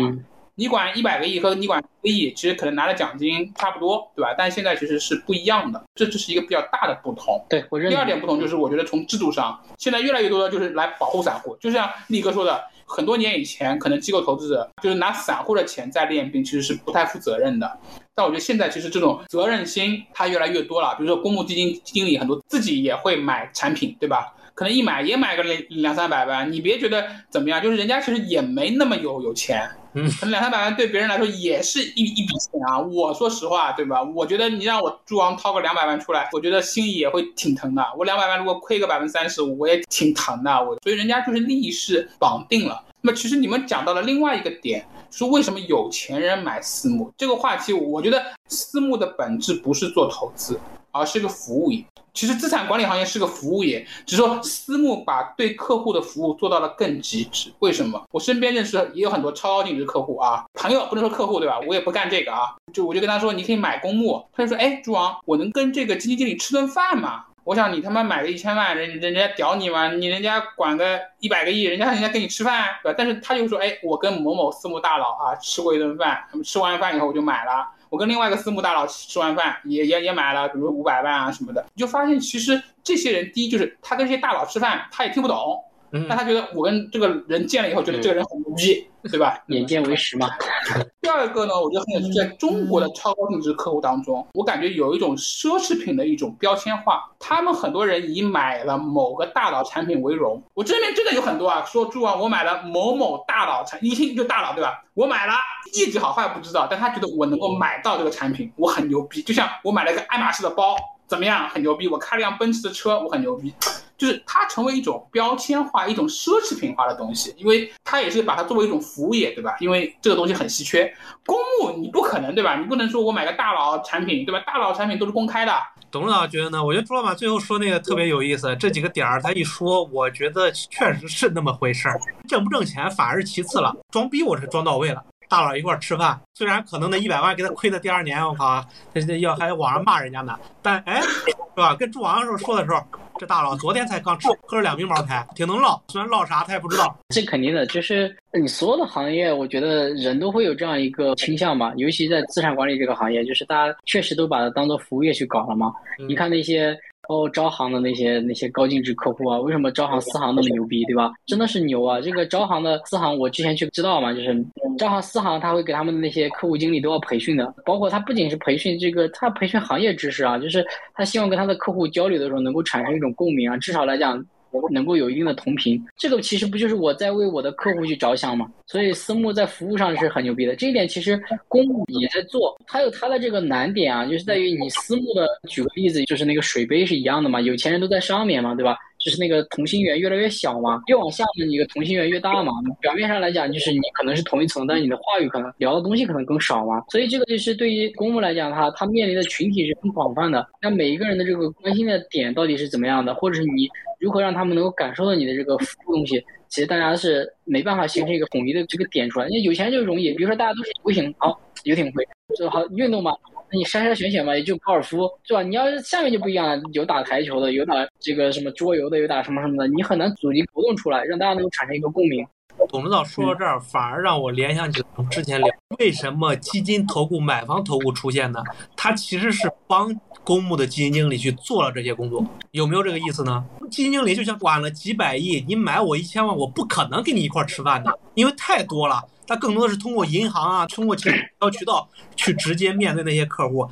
你管一百个亿和你管一个亿，其实可能拿的奖金差不多，对吧？但现在其实是不一样的，这这是一个比较大的不同。对，我认。第二点不同就是，我觉得从制度上，现在越来越多的就是来保护散户，就像力哥说的，很多年以前，可能机构投资者就是拿散户的钱在练兵，其实是不太负责任的。但我觉得现在其实这种责任心它越来越多了，比如说公募基金经理很多自己也会买产品，对吧？可能一买也买个两两三百万，你别觉得怎么样，就是人家其实也没那么有有钱，嗯，可能两三百万对别人来说也是一一笔钱啊。我说实话，对吧？我觉得你让我猪王掏个两百万出来，我觉得心里也会挺疼的。我两百万如果亏个百分之三十，我也挺疼的。我所以人家就是利益是绑定了。那么其实你们讲到了另外一个点，说为什么有钱人买私募这个话题，我觉得私募的本质不是做投资，而是个服务业。其实资产管理行业是个服务业，只是说私募把对客户的服务做到了更极致。为什么？我身边认识也有很多超高净值客户啊，朋友不能说客户对吧？我也不干这个啊，就我就跟他说，你可以买公募，他就说，哎，朱王，我能跟这个基金经理吃顿饭吗？我想你他妈买个一千万，人人家屌你吗？你人家管个一百个亿，人家人家跟你吃饭，对吧？但是他就说，哎，我跟某某私募大佬啊吃过一顿饭，吃完饭以后我就买了。我跟另外一个私募大佬吃完饭，也也也买了，比如五百万啊什么的，你就发现其实这些人，第一就是他跟这些大佬吃饭，他也听不懂，但他觉得我跟这个人见了以后，觉得这个人很牛逼，对吧？眼见为实嘛。*laughs* 第二个呢，我觉得很有趣，在中国的超高净值客户当中，我感觉有一种奢侈品的一种标签化，他们很多人以买了某个大佬产品为荣。我这边真的有很多啊，说朱啊，我买了某某大佬产，一听就大佬对吧？我买了，业绩好坏不知道，但他觉得我能够买到这个产品，我很牛逼。就像我买了一个爱马仕的包，怎么样？很牛逼。我开了辆奔驰的车，我很牛逼。就是它成为一种标签化、一种奢侈品化的东西，因为它也是把它作为一种服务业，对吧？因为这个东西很稀缺，公募你不可能，对吧？你不能说我买个大佬产品，对吧？大佬产品都是公开的。董事长觉得呢？我觉得朱老板最后说那个特别有意思，这几个点儿他一说，我觉得确实是那么回事儿。挣不挣钱反而是其次了，装逼我是装到位了。大佬一块吃饭，虽然可能那一百万给他亏的第二年，我靠，这这要还网上骂人家呢。但哎，是吧？跟朱王时候说的时候，这大佬昨天才刚吃，喝了两瓶茅台，挺能唠。虽然唠啥他也不知道。这肯定的，就是你所有的行业，我觉得人都会有这样一个倾向吧。尤其在资产管理这个行业，就是大家确实都把它当做服务业去搞了嘛。你看那些。哦，招行的那些那些高净值客户啊，为什么招行私行那么牛逼，对吧？真的是牛啊！这个招行的私行，我之前去知道嘛，就是招行私行，他会给他们的那些客户经理都要培训的，包括他不仅是培训这个，他培训行业知识啊，就是他希望跟他的客户交流的时候能够产生一种共鸣啊，至少来讲。能够有一定的同频，这个其实不就是我在为我的客户去着想吗？所以私募在服务上是很牛逼的，这一点其实公募也在做，它有它的这个难点啊，就是在于你私募的，举个例子，就是那个水杯是一样的嘛，有钱人都在上面嘛，对吧？就是那个同心圆越来越小嘛，越往下面你的同心圆越大嘛。表面上来讲，就是你可能是同一层，但是你的话语可能聊的东西可能更少嘛。所以这个就是对于公募来讲，它它面临的群体是很广泛的。那每一个人的这个关心的点到底是怎么样的，或者是你如何让他们能够感受到你的这个服务东西，其实大家是没办法形成一个统一的这个点出来。因为有钱就容易，比如说大家都是游艇，好游艇会，就好运动嘛。你筛筛选选嘛，也就高尔夫，对吧？你要是下面就不一样了，有打台球的，有打这个什么桌游的，有打什么什么的，你很难组织活动出来，让大家能够产生一个共鸣。董指导说到这儿，反而让我联想起之前聊，为什么基金投顾、买房投顾出现呢？它其实是帮公募的基金经理去做了这些工作，有没有这个意思呢？基金经理就像管了几百亿，你买我一千万，我不可能跟你一块吃饭的，因为太多了。他更多的是通过银行啊，通过其他渠道去直接面对那些客户。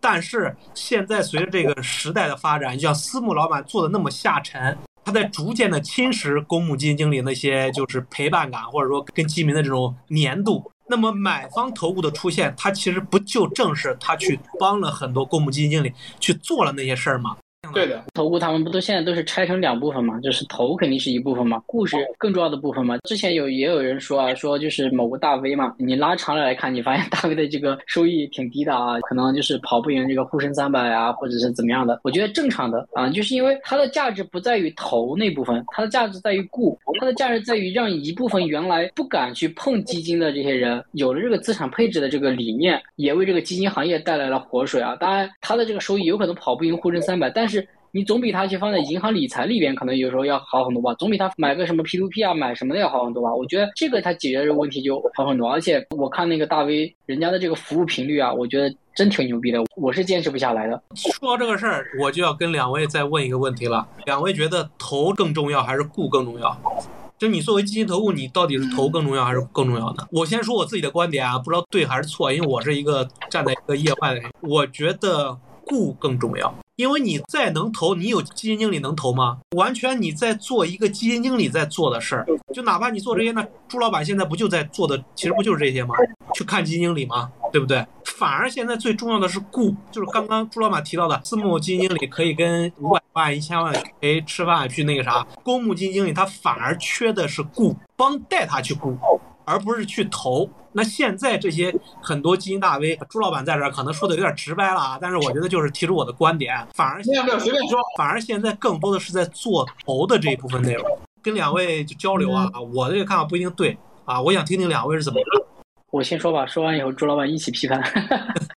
但是现在随着这个时代的发展，像私募老板做的那么下沉，他在逐渐的侵蚀公募基金经理那些就是陪伴感，或者说跟基民的这种粘度。那么买方投顾的出现，他其实不就正是他去帮了很多公募基金经理去做了那些事儿吗？对的，投顾他们不都现在都是拆成两部分嘛？就是投肯定是一部分嘛，顾是更重要的部分嘛。之前有也有人说啊，说就是某个大 V 嘛，你拉长了来看，你发现大 V 的这个收益挺低的啊，可能就是跑不赢这个沪深三百啊，或者是怎么样的。我觉得正常的啊，就是因为它的价值不在于投那部分，它的价值在于顾，它的价值在于让一部分原来不敢去碰基金的这些人，有了这个资产配置的这个理念，也为这个基金行业带来了活水啊。当然，它的这个收益有可能跑不赢沪深三百，但是。你总比他去放在银行理财里边，可能有时候要好很多吧。总比他买个什么 P to P 啊，买什么的要好很多吧。我觉得这个他解决这个问题就好很多。而且我看那个大 V 人家的这个服务频率啊，我觉得真挺牛逼的。我是坚持不下来的。说到这个事儿，我就要跟两位再问一个问题了：两位觉得投更重要还是顾更重要？就你作为基金投顾，你到底是投更重要还是更重要呢？我先说我自己的观点啊，不知道对还是错，因为我是一个站在一个业外的人，我觉得。顾更重要，因为你再能投，你有基金经理能投吗？完全你在做一个基金经理在做的事儿，就哪怕你做这些，那朱老板现在不就在做的，其实不就是这些吗？去看基金经理吗？对不对？反而现在最重要的是顾，就是刚刚朱老板提到的，私募基金经理可以跟五百万、一千万谁吃饭去那个啥，公募基金经理他反而缺的是顾，帮带他去雇，而不是去投。那现在这些很多基金大 V，朱老板在这儿可能说的有点直白了啊，但是我觉得就是提出我的观点，反而没有没有随便说，反而现在更多的是在做投的这一部分内容，跟两位就交流啊，我这个看法不一定对啊，我想听听两位是怎么。我先说吧，说完以后朱老板一起批判。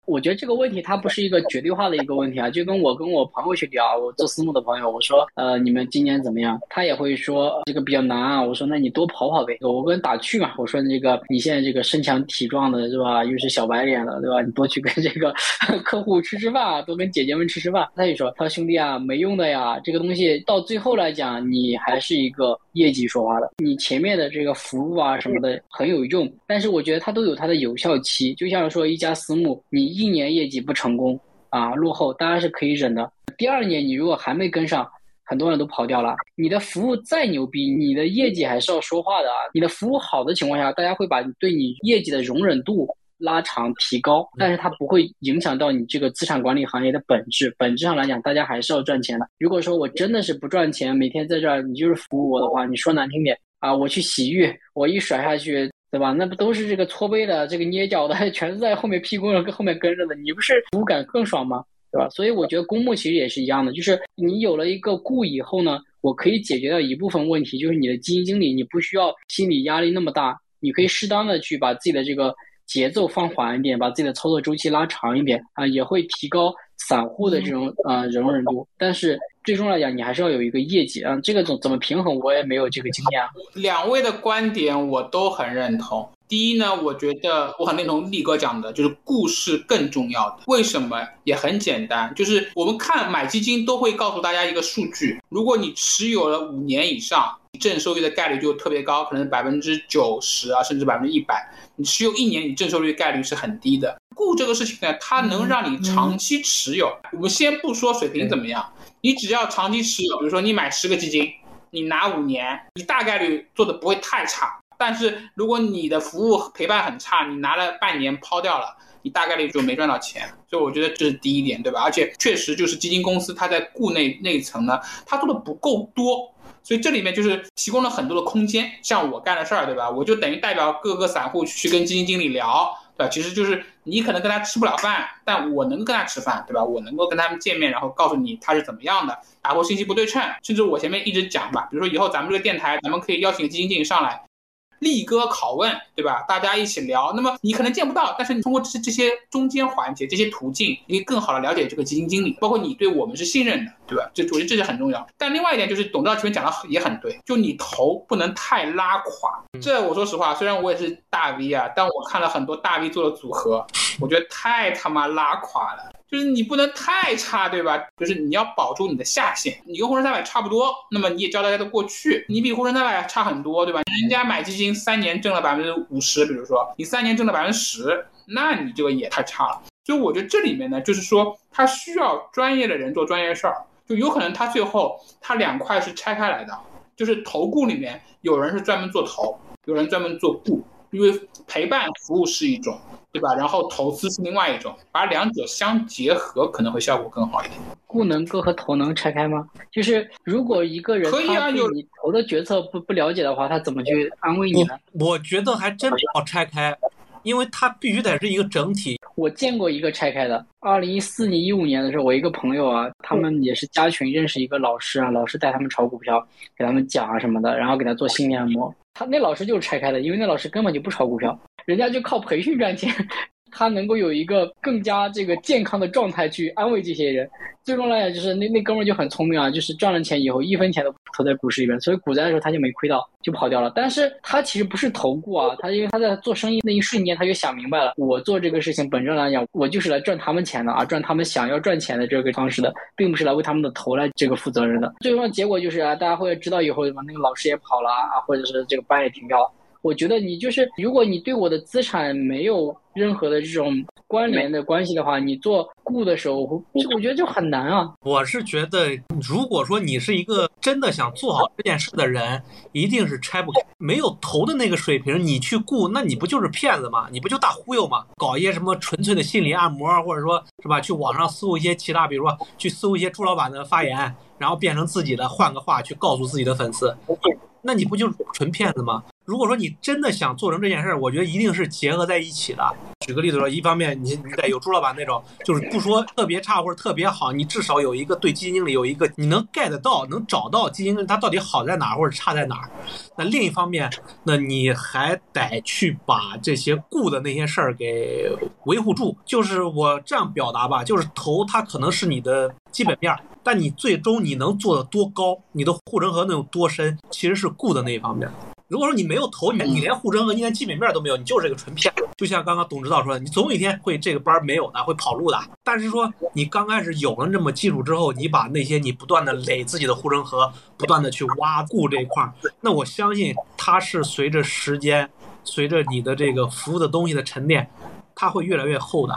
我觉得这个问题它不是一个绝对化的一个问题啊，就跟我跟我朋友去聊，我做私募的朋友，我说，呃，你们今年怎么样？他也会说这个比较难啊。我说，那你多跑跑呗，我跟打趣嘛。我说，这个你现在这个身强体壮的，是吧？又是小白脸了，对吧？你多去跟这个 *laughs* 客户吃吃饭，多跟姐姐们吃吃饭。他就说，他说兄弟啊，没用的呀，这个东西到最后来讲，你还是一个业绩说话的。你前面的这个服务啊什么的很有用，但是我觉得它都有它的有效期。就像说一家私募，你一年业绩不成功啊，落后当然是可以忍的。第二年你如果还没跟上，很多人都跑掉了。你的服务再牛逼，你的业绩还是要说话的啊。你的服务好的情况下，大家会把对你业绩的容忍度拉长提高，但是它不会影响到你这个资产管理行业的本质。本质上来讲，大家还是要赚钱的。如果说我真的是不赚钱，每天在这儿你就是服务我的话，你说难听点啊，我去洗浴，我一甩下去。对吧？那不都是这个搓背的、这个捏脚的，*laughs* 全是在后面屁股上跟后面跟着的，你不是服务感更爽吗？对吧？所以我觉得公募其实也是一样的，就是你有了一个雇以后呢，我可以解决掉一部分问题，就是你的基金经理你不需要心理压力那么大，你可以适当的去把自己的这个节奏放缓一点，把自己的操作周期拉长一点啊，也会提高散户的这种呃容忍度，但是。最终来讲，你还是要有一个业绩啊，这个怎怎么平衡，我也没有这个经验。*laughs* 两位的观点我都很认同。第一呢，我觉得我很认同力哥讲的，就是故事更重要的。为什么？也很简单，就是我们看买基金都会告诉大家一个数据：如果你持有了五年以上，正收益的概率就特别高，可能百分之九十啊，甚至百分之一百。你持有一年，你正收益概率是很低的。固这个事情呢，它能让你长期持有。我们先不说水平怎么样。你只要长期持有，比如说你买十个基金，你拿五年，你大概率做的不会太差。但是如果你的服务陪伴很差，你拿了半年抛掉了，你大概率就没赚到钱。所以我觉得这是第一点，对吧？而且确实就是基金公司它在顾内那层呢，它做的不够多，所以这里面就是提供了很多的空间。像我干的事儿，对吧？我就等于代表各个散户去跟基金经理聊。对吧？其实就是你可能跟他吃不了饭，但我能跟他吃饭，对吧？我能够跟他们见面，然后告诉你他是怎么样的，打破信息不对称。甚至我前面一直讲吧，比如说以后咱们这个电台，咱们可以邀请基金经理上来。力哥拷问，对吧？大家一起聊。那么你可能见不到，但是你通过这这些中间环节、这些途径，你可以更好的了解这个基金经理，包括你对我们是信任的，对吧？这我觉得这是很重要。但另外一点就是，董事长前面讲的也很对，就你投不能太拉垮。这我说实话，虽然我也是大 V 啊，但我看了很多大 V 做的组合，我觉得太他妈拉垮了。就是你不能太差，对吧？就是你要保住你的下限。你跟沪深三百差不多，那么你也教大家的过去，你比沪深三百差很多，对吧？人家买基金三年挣了百分之五十，比如说你三年挣了百分之十，那你这个也太差了。所以我觉得这里面呢，就是说他需要专业的人做专业事儿，就有可能他最后他两块是拆开来的，就是投顾里面有人是专门做投，有人专门做顾，因为陪伴服务是一种。对吧？然后投资是另外一种，把两者相结合可能会效果更好一点。顾能够和投能拆开吗？就是如果一个人可以啊，有你投的决策不不了解的话，他怎么去安慰你呢？我觉得还真不好拆开，因为它必须得是一个整体。我见过一个拆开的，二零一四年、一五年的时候，我一个朋友啊，他们也是加群认识一个老师啊，老师带他们炒股票，给他们讲啊什么的，然后给他做心理按摩。他那老师就是拆开的，因为那老师根本就不炒股票。人家就靠培训赚钱，*laughs* 他能够有一个更加这个健康的状态去安慰这些人。最终来讲，就是那那哥们就很聪明啊，就是赚了钱以后一分钱都不投在股市里边，所以股灾的时候他就没亏到，就跑掉了。但是他其实不是投顾啊，他因为他在做生意那一瞬间他就想明白了，我做这个事情本质来讲，我就是来赚他们钱的啊，赚他们想要赚钱的这个方式的，并不是来为他们的投来这个负责任的。最终的结果就是啊，大家会知道以后什么那个老师也跑了啊，或者是这个班也停掉了。我觉得你就是，如果你对我的资产没有任何的这种关联的关系的话，你做雇的时候，就我觉得就很难啊。我是觉得，如果说你是一个真的想做好这件事的人，一定是拆不开。没有投的那个水平，你去雇，那你不就是骗子吗？你不就大忽悠吗？搞一些什么纯粹的心理按摩，或者说是吧？去网上搜一些其他，比如说去搜一些朱老板的发言，然后变成自己的，换个话去告诉自己的粉丝，那你不就是纯骗子吗？如果说你真的想做成这件事儿，我觉得一定是结合在一起的。举个例子说，一方面你你得有朱老板那种，就是不说特别差或者特别好，你至少有一个对基金经理有一个你能 get 到，能找到基金经理他到底好在哪儿或者差在哪儿。那另一方面，那你还得去把这些雇的那些事儿给维护住。就是我这样表达吧，就是投它可能是你的基本面，但你最终你能做的多高，你的护城河能有多深，其实是雇的那一方面。如果说你没有投，你你连护城河、你连基本面都没有，你就是一个纯骗子。就像刚刚董指导说的，你总有一天会这个班没有的，会跑路的。但是说你刚开始有了这么基础之后，你把那些你不断的垒自己的护城河，不断的去挖固这一块儿，那我相信它是随着时间，随着你的这个服务的东西的沉淀，它会越来越厚的。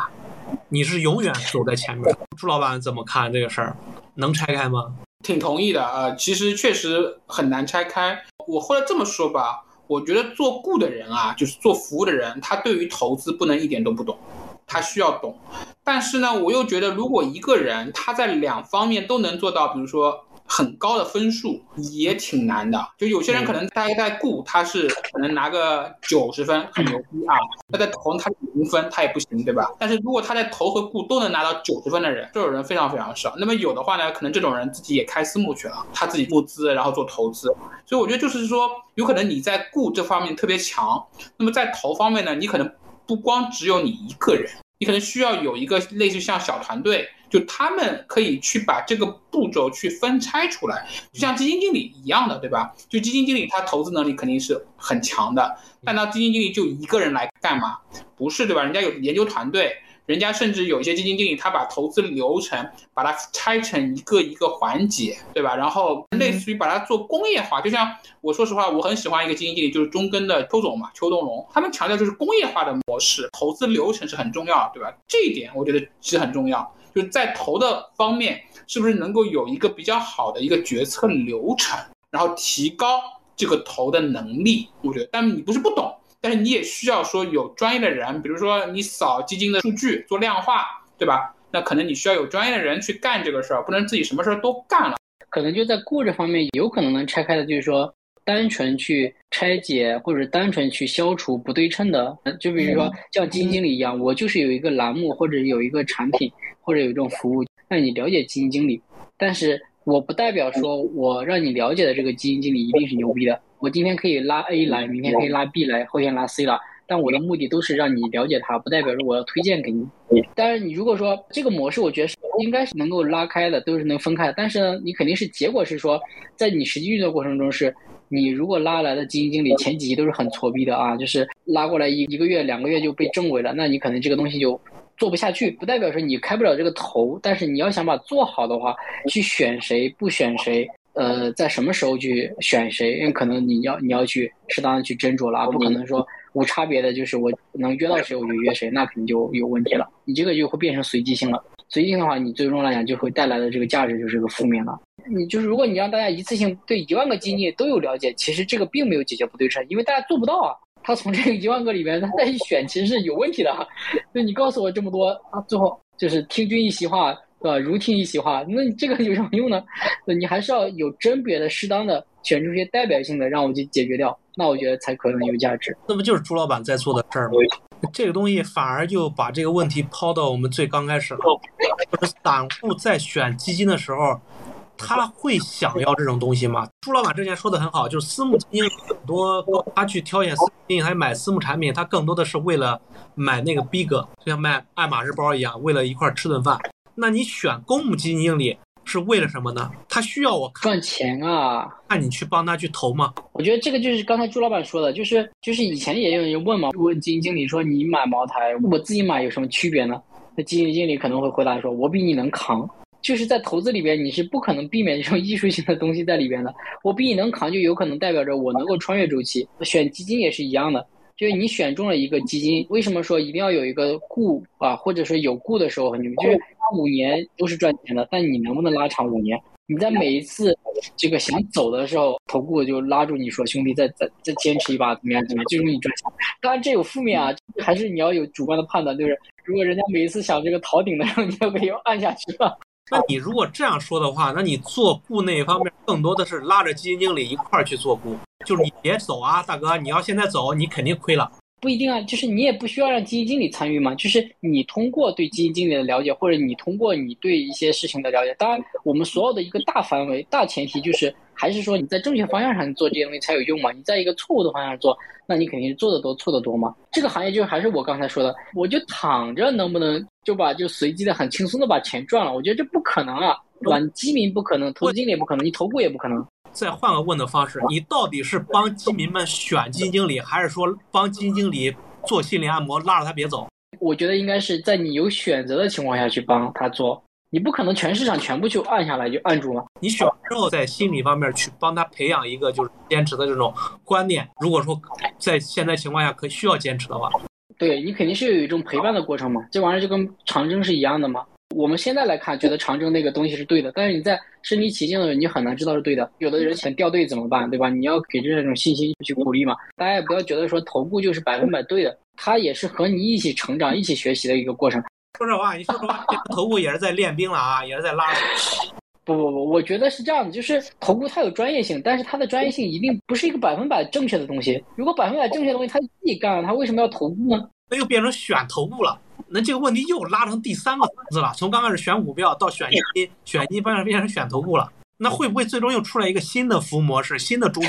你是永远走在前面。朱老板怎么看这个事儿？能拆开吗？挺同意的啊，其实确实很难拆开。我后来这么说吧，我觉得做雇的人啊，就是做服务的人，他对于投资不能一点都不懂，他需要懂。但是呢，我又觉得如果一个人他在两方面都能做到，比如说。很高的分数也挺难的，就有些人可能他在顾他是可能拿个九十分很牛逼啊，他在投他零分他也不行，对吧？但是如果他在投和顾都能拿到九十分的人，这种人非常非常少。那么有的话呢，可能这种人自己也开私募去了，他自己募资然后做投资。所以我觉得就是说，有可能你在顾这方面特别强，那么在投方面呢，你可能不光只有你一个人，你可能需要有一个类似像小团队。就他们可以去把这个步骤去分拆出来，就像基金经理一样的，对吧？就基金经理他投资能力肯定是很强的，但他基金经理就一个人来干嘛？不是，对吧？人家有研究团队。人家甚至有一些基金经理，他把投资流程把它拆成一个一个环节，对吧？然后类似于把它做工业化。就像我说实话，我很喜欢一个基金经理，就是中根的邱总嘛，邱东龙。他们强调就是工业化的模式，投资流程是很重要，对吧？这一点我觉得其实很重要，就是在投的方面，是不是能够有一个比较好的一个决策流程，然后提高这个投的能力？我觉得，但你不是不懂。但是你也需要说有专业的人，比如说你扫基金的数据做量化，对吧？那可能你需要有专业的人去干这个事儿，不能自己什么事儿都干了。可能就在顾这方面，有可能能拆开的，就是说单纯去拆解或者单纯去消除不对称的。就比如说像基金经理一样，我就是有一个栏目或者有一个产品或者有一种服务，让你了解基金经理。但是我不代表说我让你了解的这个基金经理一定是牛逼的。我今天可以拉 A 来，明天可以拉 B 来，后天拉 C 了。但我的目的都是让你了解他，不代表说我要推荐给你。当然，你如果说这个模式，我觉得是应该是能够拉开的，都是能分开的。但是呢，你肯定是结果是说，在你实际运作过程中，是你如果拉来的基金经理前几期都是很挫逼的啊，就是拉过来一一个月、两个月就被证伪了，那你可能这个东西就做不下去。不代表说你开不了这个头，但是你要想把做好的话，去选谁不选谁。呃，在什么时候去选谁？因为可能你要你要去适当的去斟酌了，不可能说无差别的，就是我能约到谁我就约谁，那肯定就有问题了。你这个就会变成随机性了，随机性的话，你最终来讲就会带来的这个价值就是个负面了。你就是如果你让大家一次性对一万个基金都有了解，其实这个并没有解决不对称，因为大家做不到啊。他从这个一万个里面他再去选，其实是有问题的。就你告诉我这么多，啊，最后就是听君一席话。对吧？如听一席话，那你这个有什么用呢？你还是要有甄别的、适当的选出一些代表性的，让我去解决掉。那我觉得才可能有价值。那不就是朱老板在做的事儿吗？这个东西反而就把这个问题抛到我们最刚开始了。就是散户在选基金的时候，他会想要这种东西吗？朱老板之前说的很好，就是私募基金很多，他去挑选私募基金还买私募产品，他更多的是为了买那个逼格，就像卖爱马仕包一样，为了一块吃顿饭。那你选公募基金经理是为了什么呢？他需要我赚钱啊？那你去帮他去投吗？我觉得这个就是刚才朱老板说的，就是就是以前也有人问嘛，问基金经理说你买茅台，我自己买有什么区别呢？那基金经理可能会回答说，我比你能扛。就是在投资里边，你是不可能避免这种艺术性的东西在里边的。我比你能扛，就有可能代表着我能够穿越周期。选基金也是一样的。就是你选中了一个基金，为什么说一定要有一个固啊，或者说有固的时候你们？就是五年都是赚钱的，但你能不能拉长五年？你在每一次这个想走的时候，投顾就拉住你说：“兄弟，再再再坚持一把，怎么样？怎么样？最终你赚钱。”当然这有负面啊，还是你要有主观的判断，就是如果人家每一次想这个逃顶的时候，你就可以按下去了。那你如果这样说的话，那你做顾那一方面更多的是拉着基金经理一块儿去做顾，就是你别走啊，大哥，你要现在走，你肯定亏了。不一定啊，就是你也不需要让基金经理参与嘛，就是你通过对基金经理的了解，或者你通过你对一些事情的了解，当然我们所有的一个大范围、大前提就是，还是说你在正确方向上做这些东西才有用嘛。你在一个错误的方向做，那你肯定是做的多错的多嘛。这个行业就还是我刚才说的，我就躺着能不能就把就随机的很轻松的把钱赚了？我觉得这不可能啊，对吧？基民不可能，投资经理也不可能，你投顾也不可能。再换个问的方式，你到底是帮基民们选基金经理，还是说帮基金经理做心理按摩，拉着他别走？我觉得应该是在你有选择的情况下去帮他做，你不可能全市场全部就按下来就按住了。你选之后，在心理方面去帮他培养一个就是坚持的这种观念。如果说在现在情况下可需要坚持的话，对你肯定是有一种陪伴的过程嘛，这玩意儿就跟长征是一样的嘛。我们现在来看，觉得长征那个东西是对的，但是你在身临其境的时候，你很难知道是对的。有的人想掉队怎么办，对吧？你要给这种信心去鼓励嘛。大家也不要觉得说头部就是百分百对的，它也是和你一起成长、一起学习的一个过程。说实话，你说实话，头部也是在练兵了啊，也是在拉。不不不，我觉得是这样的，就是头部它有专业性，但是它的专业性一定不是一个百分百正确的东西。如果百分百正确的东西他自己干了，他为什么要头部呢？那又变成选头部了。那这个问题又拉成第三个层次了，从刚开始选股票到选基金，选基金变成变成选头部了。那会不会最终又出来一个新的服务模式，新的主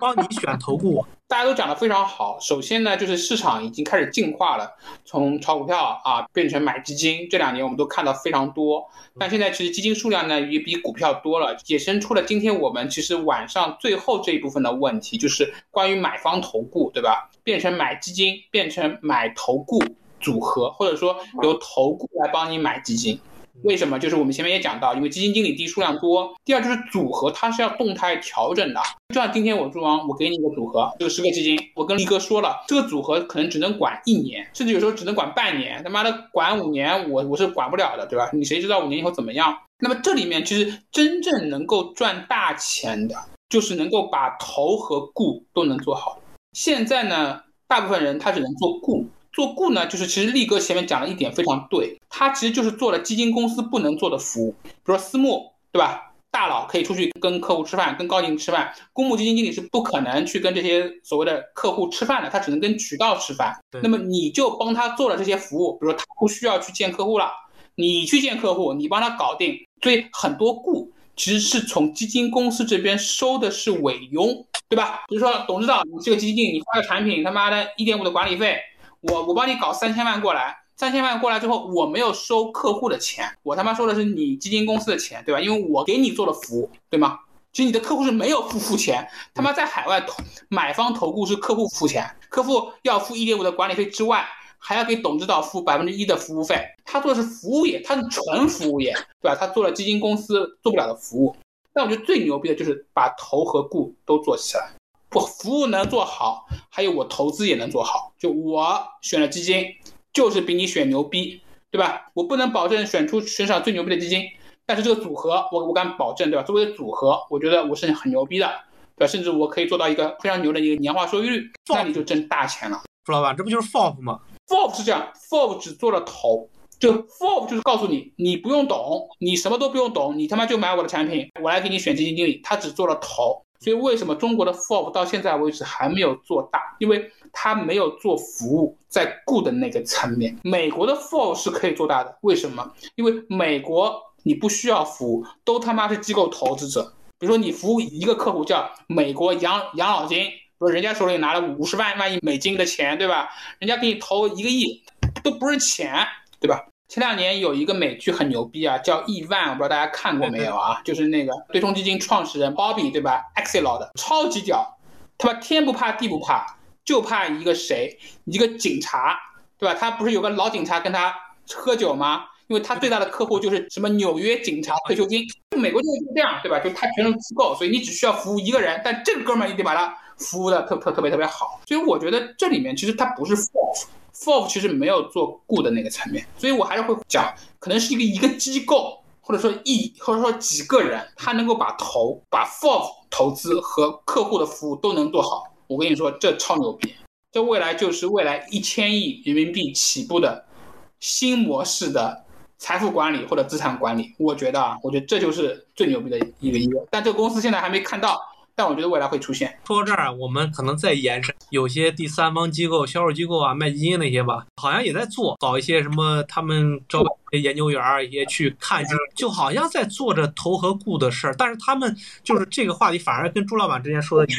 帮你选投顾？*laughs* 大家都讲的非常好。首先呢，就是市场已经开始进化了，从炒股票啊变成买基金。这两年我们都看到非常多，但现在其实基金数量呢也比股票多了，衍生出了今天我们其实晚上最后这一部分的问题，就是关于买方投顾，对吧？变成买基金，变成买投顾。组合，或者说由投顾来帮你买基金，为什么？就是我们前面也讲到，因为基金经理第一数量多，第二就是组合它是要动态调整的。就像今天我朱王，我给你一个组合，这个十个基金，我跟力哥说了，这个组合可能只能管一年，甚至有时候只能管半年，他妈的管五年，我我是管不了的，对吧？你谁知道五年以后怎么样？那么这里面其实真正能够赚大钱的，就是能够把投和顾都能做好。现在呢，大部分人他只能做顾。做顾呢，就是其实力哥前面讲了一点非常对，他其实就是做了基金公司不能做的服务，比如说私募，对吧？大佬可以出去跟客户吃饭，跟高级吃饭，公募基金经理是不可能去跟这些所谓的客户吃饭的，他只能跟渠道吃饭。那么你就帮他做了这些服务，比如说他不需要去见客户了，你去见客户，你帮他搞定。所以很多顾其实是从基金公司这边收的是委佣，对吧？比如说董事长，你这个基金经理，你发个产品，他妈的一点五的管理费。我我帮你搞三千万过来，三千万过来之后，我没有收客户的钱，我他妈收的是你基金公司的钱，对吧？因为我给你做了服务，对吗？其实你的客户是没有付付钱，他妈在海外投买方投顾是客户付钱，客户要付一点五的管理费之外，还要给董指导付百分之一的服务费。他做的是服务业，他是纯服务业，对吧？他做了基金公司做不了的服务。但我觉得最牛逼的就是把投和顾都做起来。不，服务能做好，还有我投资也能做好。就我选了基金，就是比你选牛逼，对吧？我不能保证选出全场最牛逼的基金，但是这个组合，我我敢保证，对吧？作为组合，我觉得我是很牛逼的，对吧？甚至我可以做到一个非常牛的一个年化收益率，那你就挣大钱了。朱老板，这不就是 FOF 吗？FOF 是这样，FOF 只做了头，就 FOF 就是告诉你，你不用懂，你什么都不用懂，你他妈就买我的产品，我来给你选基金经理，他只做了头。所以为什么中国的 FOF 到现在为止还没有做大？因为它没有做服务，在顾的那个层面。美国的 FOF 是可以做大的，为什么？因为美国你不需要服务，都他妈是机构投资者。比如说你服务一个客户叫美国养养老金，不是人家手里拿了五十万万亿美金的钱，对吧？人家给你投一个亿，都不是钱，对吧？前两年有一个美剧很牛逼啊，叫《亿万》，我不知道大家看过没有啊？就是那个对冲基金创始人 Bobby 对吧？Axelrod 超级屌，他妈天不怕地不怕，就怕一个谁？一个警察，对吧？他不是有个老警察跟他喝酒吗？因为他最大的客户就是什么纽约警察退休金，美国就是这样，对吧？就他全是机构，所以你只需要服务一个人，但这个哥们儿你得把他服务的特特特别特别好。所以我觉得这里面其实他不是 Fof 其实没有做 good 的那个层面，所以我还是会讲，可能是一个一个机构，或者说一或者说几个人，他能够把投把 FOF 投资和客户的服务都能做好。我跟你说，这超牛逼，这未来就是未来一千亿人民币起步的新模式的。财富管理或者资产管理，我觉得啊，我觉得这就是最牛逼的一个一个。但这个公司现在还没看到，但我觉得未来会出现。说到这儿，我们可能再延伸，有些第三方机构、销售机构啊、卖基金那些吧，好像也在做，搞一些什么，他们招一些研究员儿，也去看，就好像在做着投和顾的事儿。但是他们就是这个话题，反而跟朱老板之前说的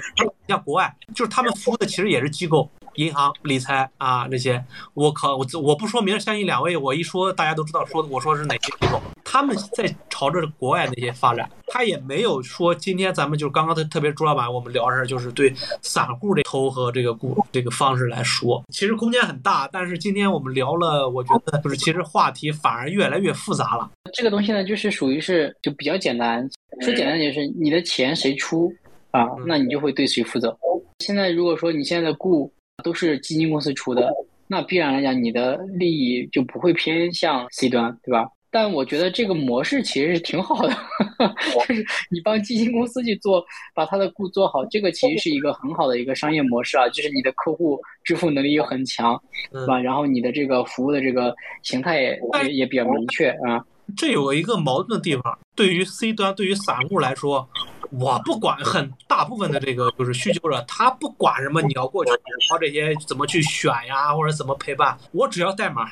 像国外，就是他们服务的其实也是机构。银行理财啊，那些。我靠，我我不说明，相信两位，我一说大家都知道，说我说是哪些机构，他们在朝着国外那些发展，他也没有说今天咱们就是刚刚特特别朱老板我们聊着就是对散户这投和这个股这个方式来说，其实空间很大，但是今天我们聊了，我觉得就是其实话题反而越来越复杂了。这个东西呢，就是属于是就比较简单，说简单点是你的钱谁出啊，那你就会对谁负责。现在如果说你现在的雇都是基金公司出的，那必然来讲，你的利益就不会偏向 C 端，对吧？但我觉得这个模式其实是挺好的，*laughs* 就是你帮基金公司去做，把他的顾做好，这个其实是一个很好的一个商业模式啊。就是你的客户支付能力又很强，对吧？然后你的这个服务的这个形态也也也比较明确啊。这有一个矛盾的地方，对于 C 端，对于散户来说。我不管很大部分的这个就是需求者，他不管什么你要过去搞这些怎么去选呀，或者怎么陪伴，我只要代码。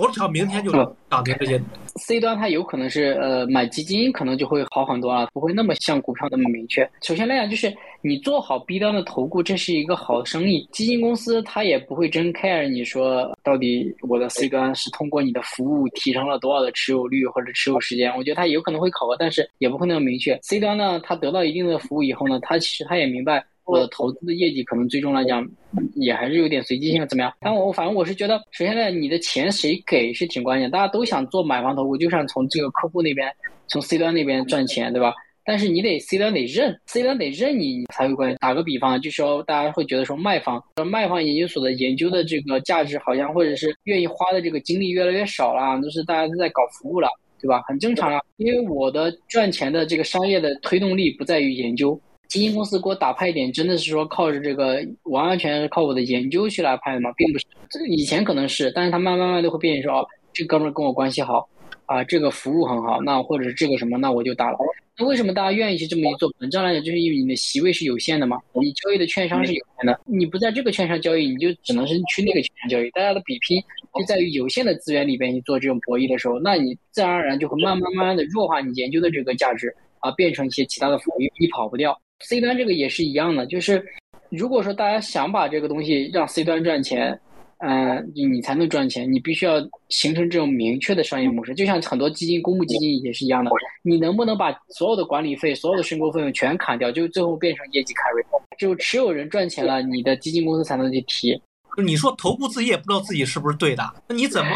我只要明天就涨停这些。C 端它有可能是呃买基金可能就会好很多啊，不会那么像股票那么明确。首先来讲就是你做好 B 端的投顾，这是一个好生意。基金公司它也不会真 care 你说到底我的 C 端是通过你的服务提升了多少的持有率或者持有时间。我觉得它有可能会考核，但是也不会那么明确。C 端呢，它得到一定的服务以后呢，它其实它也明白。我的投资的业绩可能最终来讲也还是有点随机性，怎么样？但我反正我是觉得，首先呢，你的钱谁给是挺关键，大家都想做买房投顾，就想从这个客户那边，从 C 端那边赚钱，对吧？但是你得 C 端得认，C 端得认你，你才会关键。打个比方，就说大家会觉得说卖方，卖方研究所的研究的这个价值好像或者是愿意花的这个精力越来越少了，都是大家都在搞服务了，对吧？很正常啊，因为我的赚钱的这个商业的推动力不在于研究。基金公司给我打派点，真的是说靠着这个完完全是靠我的研究去来派的吗？并不是，这以前可能是，但是他慢慢慢都会变说，哦，这哥们跟我关系好，啊，这个服务很好，那或者是这个什么，那我就打了。那为什么大家愿意去这么一做？本质上来讲，就是因为你的席位是有限的嘛，你交易的券商是有限的，你不在这个券商交易，你就只能是去那个券商交易。大家的比拼就在于有限的资源里边去做这种博弈的时候，那你自然而然就会慢慢慢慢的弱化你研究的这个价值，啊，变成一些其他的服务，你跑不掉。C 端这个也是一样的，就是如果说大家想把这个东西让 C 端赚钱，嗯，你才能赚钱，你必须要形成这种明确的商业模式。就像很多基金、公募基金也是一样的，你能不能把所有的管理费、所有的申购费用全砍掉，就最后变成业绩 carry，就持有人赚钱了，你的基金公司才能去提。你说投顾自己也不知道自己是不是对的，那你怎么？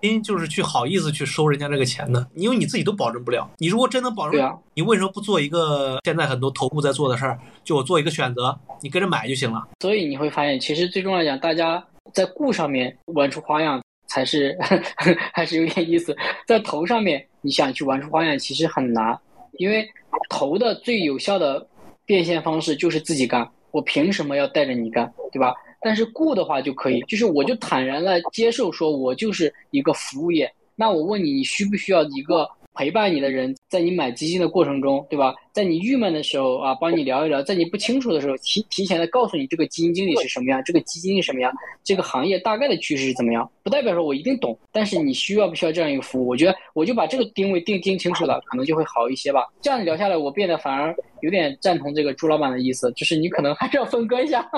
因就是去好意思去收人家这个钱呢？因为你自己都保证不了。你如果真能保证，你为什么不做一个现在很多头部在做的事儿？就我做一个选择，你跟着买就行了。所以你会发现，其实最终来讲，大家在顾上面玩出花样才是 *laughs* 还是有点意思。在投上面，你想去玩出花样，其实很难，因为投的最有效的变现方式就是自己干。我凭什么要带着你干，对吧？但是雇的话就可以，就是我就坦然的接受，说我就是一个服务业。那我问你，你需不需要一个？陪伴你的人，在你买基金的过程中，对吧？在你郁闷的时候啊，帮你聊一聊；在你不清楚的时候，提提前的告诉你这个基金经理是什么样，这个基金是什么样，这个行业大概的趋势是怎么样。不代表说我一定懂，但是你需要不需要这样一个服务？我觉得我就把这个定位定定清楚了，可能就会好一些吧。这样聊下来，我变得反而有点赞同这个朱老板的意思，就是你可能还是要分割一下，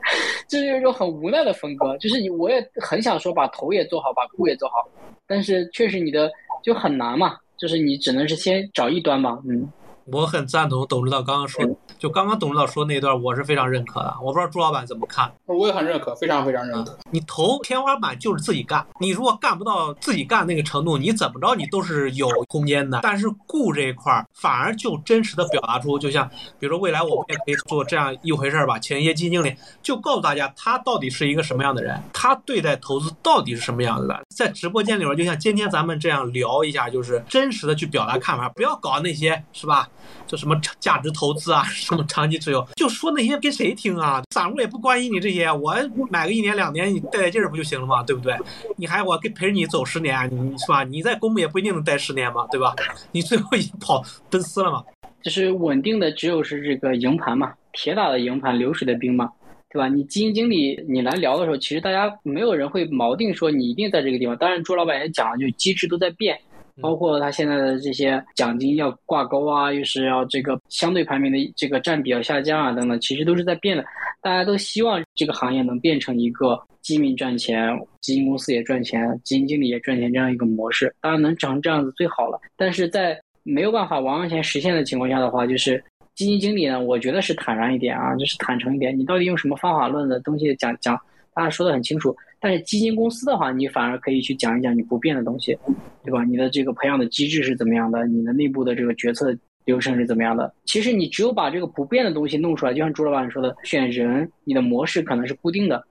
*laughs* 这是一种很无奈的分割。就是你我也很想说把头也做好，把顾也做好，但是确实你的就很难嘛。就是你只能是先找一端吧，嗯，我很赞同董指导刚刚说，就刚刚董指导说那段，我是非常认可的。我不知道朱老板怎么看？我也很认可，非常非常认可。你投天花板就是自己干，你如果干不到自己干那个程度，你怎么着你都是有空间的。但是顾这一块儿反而就真实的表达出，就像比如说未来我们也可以做这样一回事儿吧，请一些基金经理就告诉大家他到底是一个什么样的人，他对待投资到底是什么样子的。在直播间里边，就像今天咱们这样聊一下，就是真实的去表达看法，不要搞那些是吧？就什么价值投资啊，*laughs* 什么长期持有，就说那些给谁听啊？散户也不关心你这些，我买个一年两年，你带带劲儿不就行了吗？对不对？你还我给陪着你走十年，你是吧？你在公募也不一定能待十年嘛，对吧？你最后跑奔四了嘛？就是稳定的，只有是这个营盘嘛，铁打的营盘，流水的兵嘛，对吧？你基金经理你来聊的时候，其实大家没有人会锚定说你一定在这个地方。当然，朱老板也讲了，就机制都在变。包括他现在的这些奖金要挂钩啊，又是要这个相对排名的这个占比要下降啊，等等，其实都是在变的。大家都希望这个行业能变成一个基民赚钱，基金公司也赚钱，基金经理也赚钱这样一个模式。当然能成这样子最好了。但是在没有办法完完全实现的情况下的话，就是基金经理呢，我觉得是坦然一点啊，就是坦诚一点。你到底用什么方法论的东西讲讲？大家说的很清楚。但是基金公司的话，你反而可以去讲一讲你不变的东西，对吧？你的这个培养的机制是怎么样的？你的内部的这个决策流程是怎么样的？其实你只有把这个不变的东西弄出来，就像朱老板说的，选人，你的模式可能是固定的，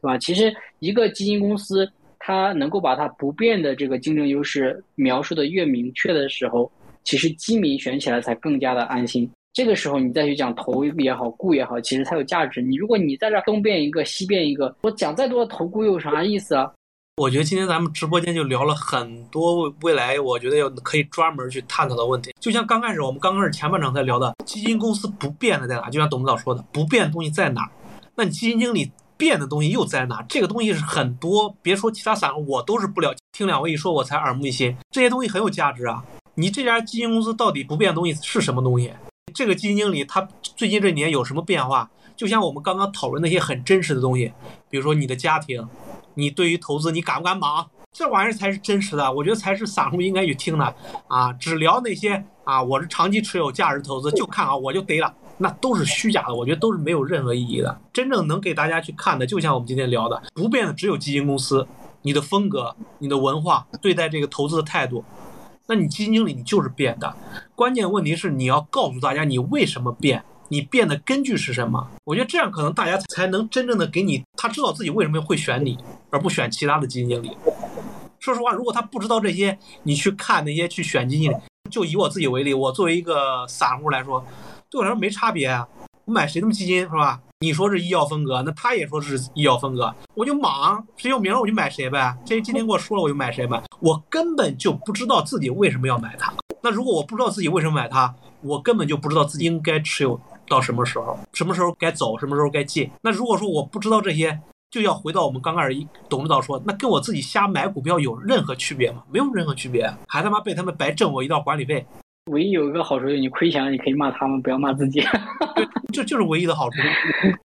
对吧？其实一个基金公司，它能够把它不变的这个竞争优势描述的越明确的时候，其实基民选起来才更加的安心。这个时候你再去讲投也好，顾也好，其实才有价值。你如果你在这东变一个西变一个，我讲再多的投顾又有啥意思啊？我觉得今天咱们直播间就聊了很多未来，我觉得要可以专门去探讨的问题。就像刚开始我们刚开始前半场在聊的，基金公司不变的在哪？就像董事长说的，不变的东西在哪？那你基金经理变的东西又在哪？这个东西是很多，别说其他散户，我都是不了解。听两位一说，我才耳目一新。这些东西很有价值啊！你这家基金公司到底不变的东西是什么东西？这个基金经理他最近这年有什么变化？就像我们刚刚讨论那些很真实的东西，比如说你的家庭，你对于投资你敢不敢莽？这玩意儿才是真实的，我觉得才是散户应该去听的啊！只聊那些啊，我是长期持有价值投资，就看啊我就得了，那都是虚假的，我觉得都是没有任何意义的。真正能给大家去看的，就像我们今天聊的，不变的只有基金公司，你的风格、你的文化、对待这个投资的态度。那你基金经理你就是变的，关键问题是你要告诉大家你为什么变，你变的根据是什么？我觉得这样可能大家才能真正的给你，他知道自己为什么会选你，而不选其他的基金经理。说实话，如果他不知道这些，你去看那些去选基金经理，就以我自己为例，我作为一个散户来说，对我来说没差别啊。我买谁的基金是吧？你说是医药风格，那他也说是医药风格，我就莽，谁有名我就买谁呗。谁今天给我说了，我就买谁呗。我根本就不知道自己为什么要买它。那如果我不知道自己为什么买它，我根本就不知道自己应该持有到什么时候，什么时候该走，什么时候该进。那如果说我不知道这些，就要回到我们刚开始董事长说，那跟我自己瞎买股票有任何区别吗？没有任何区别，还他妈被他们白挣我一道管理费。唯一有一个好处就是你亏钱了，你可以骂他们，不要骂自己。*laughs* 对，这就是唯一的好处。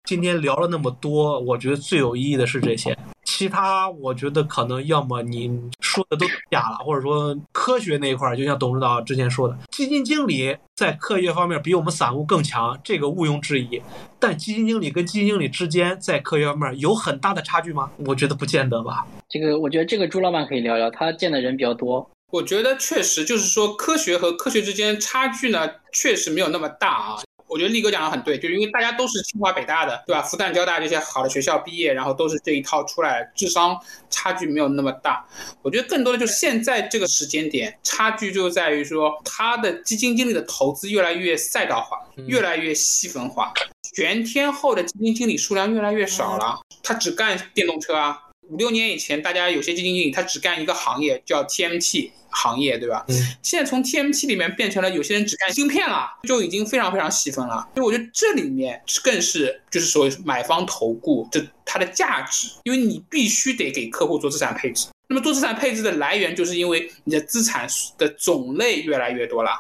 今天聊了那么多，我觉得最有意义的是这些，其他我觉得可能要么你说的都假了，或者说科学那一块儿，就像董事长之前说的，基金经理在科学方面比我们散户更强，这个毋庸置疑。但基金经理跟基金经理之间在科学方面有很大的差距吗？我觉得不见得吧。这个我觉得这个朱老板可以聊聊，他见的人比较多。我觉得确实就是说，科学和科学之间差距呢，确实没有那么大啊。我觉得力哥讲的很对，就是因为大家都是清华北大的，对吧？复旦交大这些好的学校毕业，然后都是这一套出来，智商差距没有那么大。我觉得更多的就是现在这个时间点，差距就在于说，他的基金经理的投资越来越赛道化，越来越细分化，全天候的基金经理数量越来越少了，他只干电动车啊。五六年以前，大家有些基金经理他只干一个行业，叫 TMT 行业，对吧？嗯。现在从 TMT 里面变成了有些人只干芯片了，就已经非常非常细分了。所以我觉得这里面更是就是所谓买方投顾这它的价值，因为你必须得给客户做资产配置。那么做资产配置的来源，就是因为你的资产的种类越来越多了。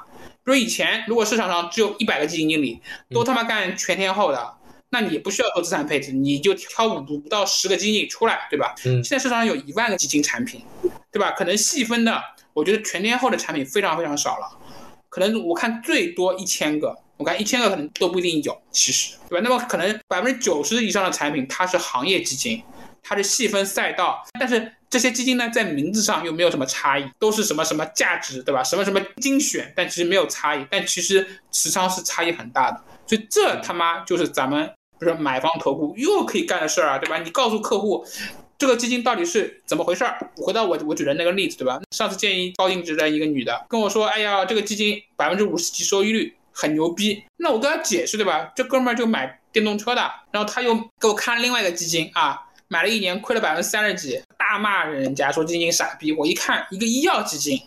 比如以前如果市场上只有一百个基金经理，都他妈干全天候的。那你不需要做资产配置，你就挑五五到十个基金出来，对吧？嗯。现在市场上有一万个基金产品，对吧？可能细分的，我觉得全天候的产品非常非常少了。可能我看最多一千个，我看一千个可能都不一定有，其实对吧？那么可能百分之九十以上的产品它是行业基金，它是细分赛道，但是这些基金呢在名字上又没有什么差异，都是什么什么价值，对吧？什么什么精选，但其实没有差异，但其实持仓是差异很大的，所以这他妈就是咱们就是买方投顾又可以干的事儿啊，对吧？你告诉客户。这个基金到底是怎么回事儿？回到我我举的那个例子，对吧？上次建议高净值的一个女的跟我说：“哎呀，这个基金百分之五十几收益率很牛逼。”那我跟她解释，对吧？这哥们儿就买电动车的，然后他又给我看另外一个基金啊，买了一年亏了百分之三十几，大骂人家说基金傻逼。我一看一个医药基金，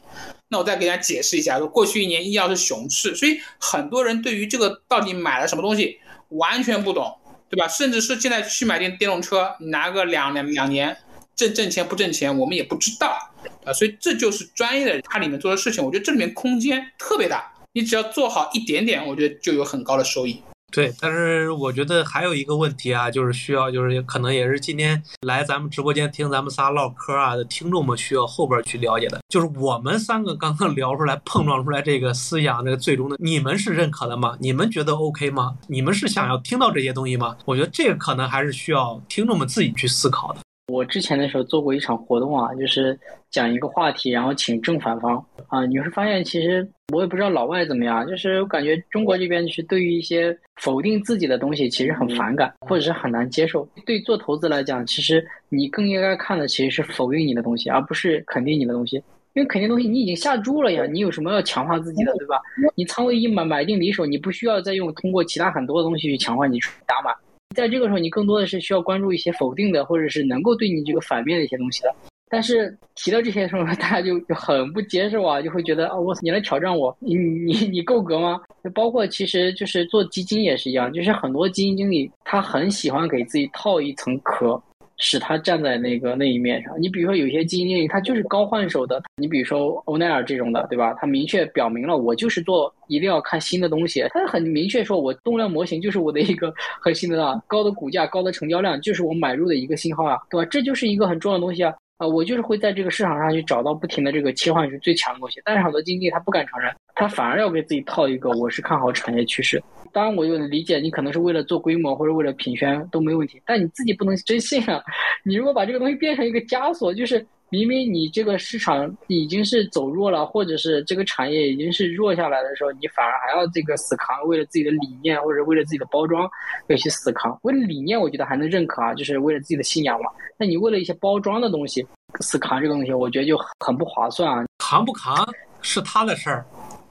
那我再给大家解释一下，说过去一年医药是熊市，所以很多人对于这个到底买了什么东西完全不懂。对吧？甚至是现在去买电电动车，你拿个两两两年挣挣钱不挣钱，我们也不知道啊。所以这就是专业的他里面做的事情，我觉得这里面空间特别大，你只要做好一点点，我觉得就有很高的收益。对，但是我觉得还有一个问题啊，就是需要，就是可能也是今天来咱们直播间听咱们仨唠嗑啊的听众们需要后边去了解的，就是我们三个刚刚聊出来、碰撞出来这个思想，这个最终的，你们是认可的吗？你们觉得 OK 吗？你们是想要听到这些东西吗？我觉得这个可能还是需要听众们自己去思考的。我之前的时候做过一场活动啊，就是讲一个话题，然后请正反方啊，你会发现其实我也不知道老外怎么样，就是我感觉中国这边是对于一些否定自己的东西其实很反感，或者是很难接受。对做投资来讲，其实你更应该看的其实是否定你的东西，而不是肯定你的东西。因为肯定东西你已经下注了呀，你有什么要强化自己的，对吧？你仓位一买买定离手，你不需要再用通过其他很多的东西去强化你打满。在这个时候，你更多的是需要关注一些否定的，或者是能够对你这个反面的一些东西的。但是提到这些时候，*laughs* 大家就就很不接受啊，就会觉得啊，我你来挑战我，你你你够格吗？就包括其实就是做基金也是一样，就是很多基金经理他很喜欢给自己套一层壳。使他站在那个那一面上。你比如说，有些基金经理他就是高换手的。你比如说欧奈尔这种的，对吧？他明确表明了，我就是做一定要看新的东西。他很明确说，我动量模型就是我的一个核心的啊，高的股价、高的成交量就是我买入的一个信号啊，对吧？这就是一个很重要的东西啊。啊，我就是会在这个市场上去找到不停的这个切换是最强的东西。但是很多经济他不敢承认，他反而要给自己套一个我是看好产业趋势。当然，我就理解你可能是为了做规模或者为了品宣都没问题，但你自己不能真信啊！你如果把这个东西变成一个枷锁，就是明明你这个市场已经是走弱了，或者是这个产业已经是弱下来的时候，你反而还要这个死扛，为了自己的理念或者为了自己的包装要去死扛。为了理念，我觉得还能认可啊，就是为了自己的信仰嘛。那你为了一些包装的东西死扛这个东西，我觉得就很不划算啊！扛不扛是他的事儿。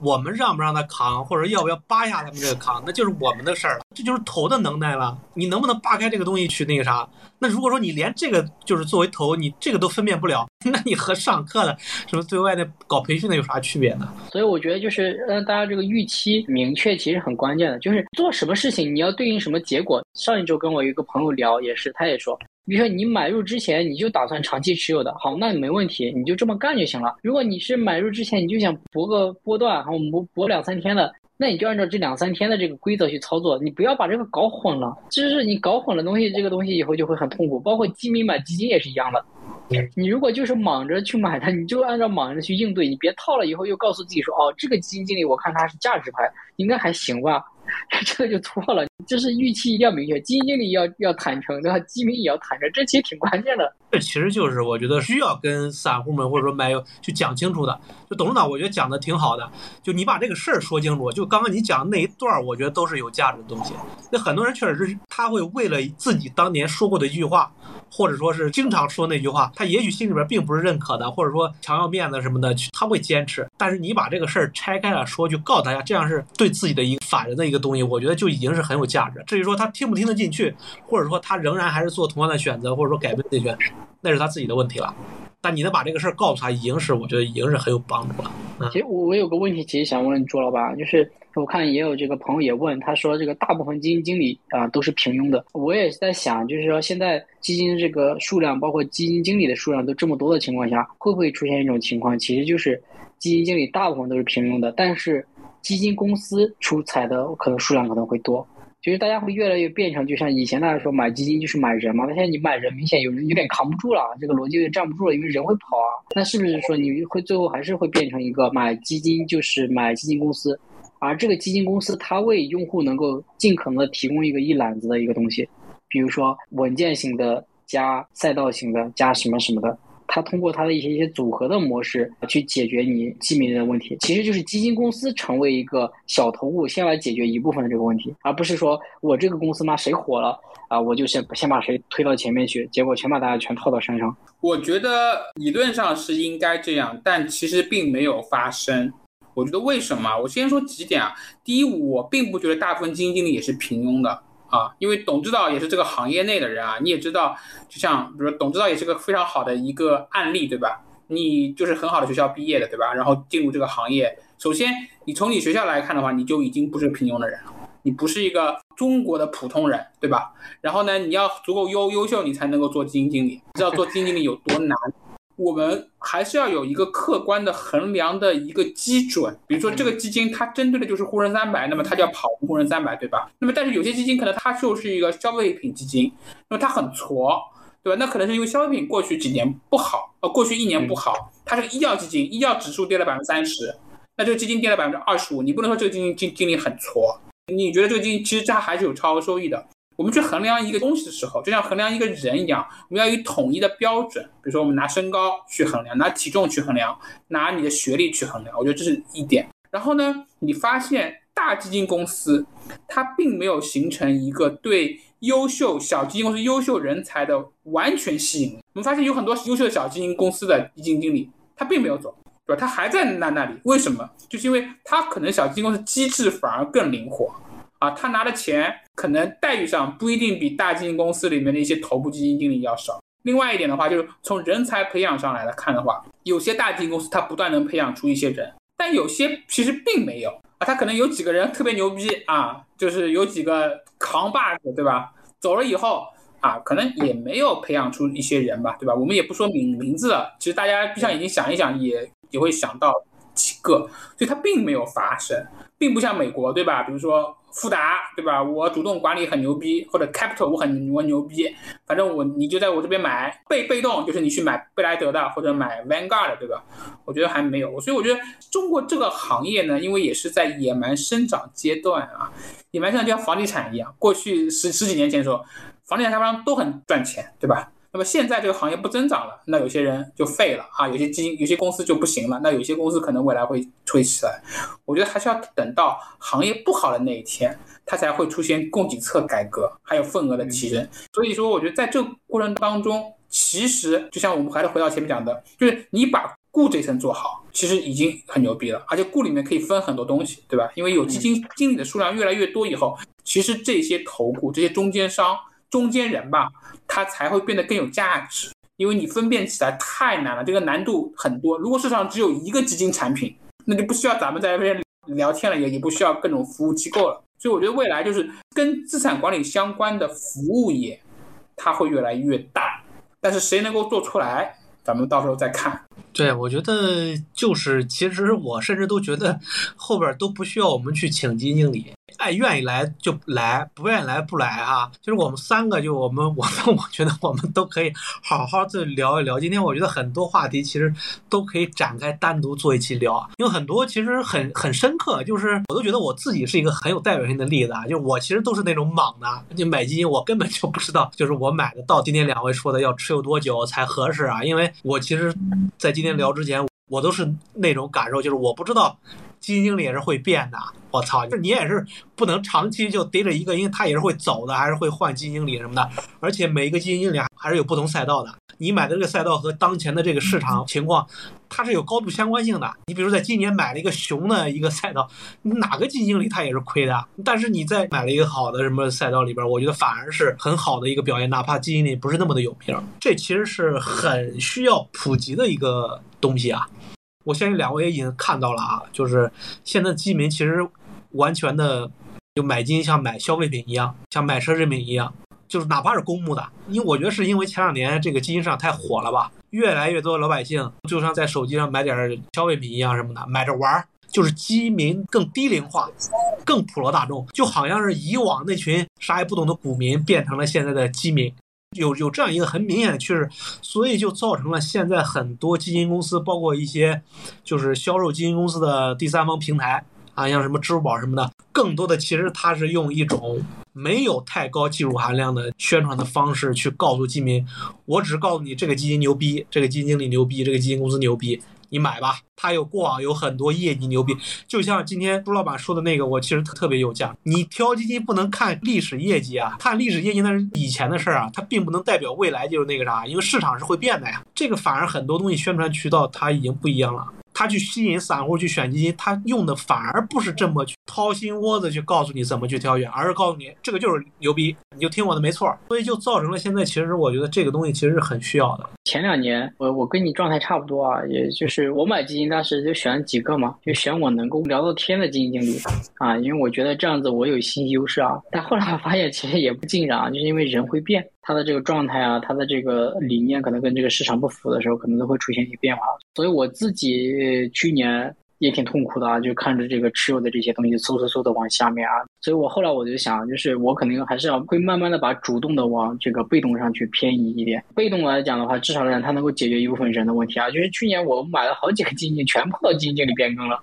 我们让不让他扛，或者要不要扒下他们这个扛，那就是我们的事儿了。这就是头的能耐了。你能不能扒开这个东西去那个啥？那如果说你连这个就是作为头，你这个都分辨不了，*laughs* 那你和上课的什么对外的搞培训的有啥区别呢？所以我觉得就是让大家这个预期明确，其实很关键的。就是做什么事情，你要对应什么结果。上一周跟我一个朋友聊，也是，他也说。比如说你买入之前你就打算长期持有的，好，那没问题，你就这么干就行了。如果你是买入之前你就想搏个波段，我们搏搏两三天的，那你就按照这两三天的这个规则去操作，你不要把这个搞混了。就是你搞混了东西，这个东西以后就会很痛苦。包括基民买基金也是一样的，你如果就是莽着去买它，你就按照莽着去应对，你别套了以后又告诉自己说，哦，这个基金经理我看他是价值派，应该还行吧。*laughs* 这个就错了，就是预期一定要明确，基金经理要要坦诚，对吧？基民也要坦诚，这其实挺关键的。这其实就是我觉得需要跟散户们或者说买友去讲清楚的。就董事长，我觉得讲的挺好的。就你把这个事儿说清楚，就刚刚你讲的那一段，我觉得都是有价值的东西。那很多人确实是他会为了自己当年说过的一句话。或者说是经常说那句话，他也许心里边并不是认可的，或者说强要面子什么的，他会坚持。但是你把这个事儿拆开了说，去告诉大家，这样是对自己的一个法人的一个东西，我觉得就已经是很有价值。至于说他听不听得进去，或者说他仍然还是做同样的选择，或者说改变自己选，那是他自己的问题了。但你能把这个事儿告诉他，已经是我觉得已经是很有帮助了。其实我我有个问题，其实想问朱老板，就是。我看也有这个朋友也问，他说这个大部分基金经理啊都是平庸的。我也是在想，就是说现在基金这个数量，包括基金经理的数量都这么多的情况下，会不会出现一种情况，其实就是基金经理大部分都是平庸的，但是基金公司出彩的可能数量可能会多。就是大家会越来越变成，就像以前大家说买基金就是买人嘛，那现在你买人明显有人有点扛不住了，这个逻辑有点站不住了，因为人会跑啊。那是不是说你会最后还是会变成一个买基金就是买基金公司，而这个基金公司它为用户能够尽可能的提供一个一揽子的一个东西，比如说稳健型的加赛道型的加什么什么的。它通过它的一些一些组合的模式去解决你基民的问题，其实就是基金公司成为一个小头部，先来解决一部分的这个问题，而不是说我这个公司嘛谁火了啊，我就先先把谁推到前面去，结果全把大家全套到身上。我觉得理论上是应该这样，但其实并没有发生。我觉得为什么？我先说几点啊。第一，我并不觉得大部分基金经理也是平庸的。啊，因为董指导也是这个行业内的人啊，你也知道，就像比如说董指导也是个非常好的一个案例，对吧？你就是很好的学校毕业的，对吧？然后进入这个行业，首先你从你学校来看的话，你就已经不是平庸的人了，你不是一个中国的普通人，对吧？然后呢，你要足够优优秀，你才能够做基金经理，知道做基金经理有多难。我们还是要有一个客观的衡量的一个基准，比如说这个基金它针对的就是沪深三百，那么它就要跑沪深三百，对吧？那么但是有些基金可能它就是一个消费品基金，那么它很挫，对吧？那可能是因为消费品过去几年不好，呃，过去一年不好，它是个医药基金，医药指数跌了百分之三十，那这个基金跌了百分之二十五，你不能说这个基金经经理很挫，你觉得这个基金其实它还是有超额收益的。我们去衡量一个东西的时候，就像衡量一个人一样，我们要以统一的标准。比如说，我们拿身高去衡量，拿体重去衡量，拿你的学历去衡量。我觉得这是一点。然后呢，你发现大基金公司它并没有形成一个对优秀小基金公司优秀人才的完全吸引。我们发现有很多优秀的小基金公司的基金经理，他并没有走，对吧？他还在那那里。为什么？就是因为他可能小基金公司机制反而更灵活。啊，他拿的钱可能待遇上不一定比大基金公司里面的一些头部基金经理要少。另外一点的话，就是从人才培养上来看的话，有些大基金公司它不断能培养出一些人，但有些其实并没有啊。他可能有几个人特别牛逼啊，就是有几个扛把子，对吧？走了以后啊，可能也没有培养出一些人吧，对吧？我们也不说名名字了，其实大家闭上眼睛想一想，也也会想到几个，所以它并没有发生，并不像美国，对吧？比如说。富达对吧？我主动管理很牛逼，或者 Capital 我很我牛逼，反正我你就在我这边买被被动就是你去买贝莱德的或者买 Vanguard 对吧？我觉得还没有，所以我觉得中国这个行业呢，因为也是在野蛮生长阶段啊，野蛮生长就像房地产一样，过去十十几年前的时候，房地产开发商都很赚钱，对吧？那么现在这个行业不增长了，那有些人就废了啊，有些基金、有些公司就不行了，那有些公司可能未来会吹起来。我觉得还是要等到行业不好的那一天，它才会出现供给侧改革，还有份额的提升。所以说，我觉得在这个过程当中，其实就像我们还是回到前面讲的，就是你把固这层做好，其实已经很牛逼了。而且固里面可以分很多东西，对吧？因为有基金经理的数量越来越多以后，其实这些投顾、这些中间商。中间人吧，他才会变得更有价值，因为你分辨起来太难了，这个难度很多。如果市场只有一个基金产品，那就不需要咱们在这边聊天了，也也不需要各种服务机构了。所以我觉得未来就是跟资产管理相关的服务业，它会越来越大。但是谁能够做出来，咱们到时候再看。对，我觉得就是，其实我甚至都觉得后边都不需要我们去请基金经理。爱愿意来就来，不愿意来不来啊！*laughs* 就是我们三个，就我们，我我觉得我们都可以好好的聊一聊。今天我觉得很多话题其实都可以展开单独做一期聊，因为很多其实很很深刻。就是我都觉得我自己是一个很有代表性的例子啊！就我其实都是那种莽的，就买基金我根本就不知道，就是我买的到今天两位说的要持有多久才合适啊！因为我其实，在今天聊之前，我都是那种感受，就是我不知道。基金经理也是会变的，我操！就是你也是不能长期就逮着一个，因为他也是会走的，还是会换基金经理什么的。而且每一个基金经理还是有不同赛道的，你买的这个赛道和当前的这个市场情况，它是有高度相关性的。你比如在今年买了一个熊的一个赛道，哪个基金经理他也是亏的。但是你在买了一个好的什么赛道里边，我觉得反而是很好的一个表现，哪怕基金经理不是那么的有名，这其实是很需要普及的一个东西啊。我相信两位也已经看到了啊，就是现在基民其实完全的就买金像买消费品一样，像买奢侈品一样，就是哪怕是公募的，因为我觉得是因为前两年这个基金市场太火了吧，越来越多的老百姓就像在手机上买点消费品一样什么的，买着玩儿。就是基民更低龄化，更普罗大众，就好像是以往那群啥也不懂的股民变成了现在的基民，有有这样一个很明显的趋势，所以就造成了现在很多基金公司，包括一些就是销售基金公司的第三方平台啊，像什么支付宝什么的，更多的其实它是用一种没有太高技术含量的宣传的方式去告诉基民，我只是告诉你这个基金牛逼，这个基金经理牛逼，这个基金公司牛逼。你买吧，它有过往有很多业绩牛逼，就像今天朱老板说的那个，我其实特特别有价。你挑基金不能看历史业绩啊，看历史业绩那是以前的事儿啊，它并不能代表未来就是那个啥，因为市场是会变的呀。这个反而很多东西宣传渠道它已经不一样了。他去吸引散户去选基金，他用的反而不是这么去掏心窝子去告诉你怎么去挑选，而是告诉你这个就是牛逼，你就听我的没错。所以就造成了现在，其实我觉得这个东西其实是很需要的。前两年我我跟你状态差不多啊，也就是我买基金当时就选几个嘛，就选我能够聊到天的基金经理啊，因为我觉得这样子我有信息优势啊。但后来我发现其实也不尽然，就是因为人会变。他的这个状态啊，他的这个理念可能跟这个市场不符的时候，可能都会出现一些变化。所以我自己去年也挺痛苦的啊，就看着这个持有的这些东西嗖嗖嗖的往下面啊。所以我后来我就想，就是我肯定还是要会慢慢的把主动的往这个被动上去偏移一点。被动来讲的话，至少来讲它能够解决一部分人的问题啊。就是去年我买了好几个基金，全泡到基金经理变更了，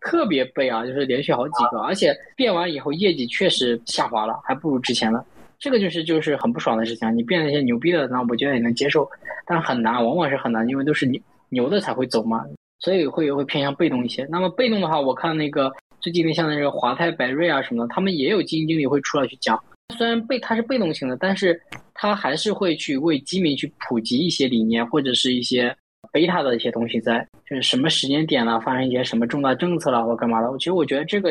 特别背啊，就是连续好几个，而且变完以后业绩确实下滑了，还不如之前了。这个就是就是很不爽的事情，你变那些牛逼的，那我觉得也能接受，但很难，往往是很难，因为都是牛牛的才会走嘛，所以会会偏向被动一些。那么被动的话，我看那个最近的像那个华泰柏瑞啊什么的，他们也有基金经理会出来去讲，虽然被他是被动型的，但是他还是会去为基民去普及一些理念或者是一些。贝塔的一些东西在，就是什么时间点呢，发生一些什么重大政策了或干嘛的，我其实我觉得这个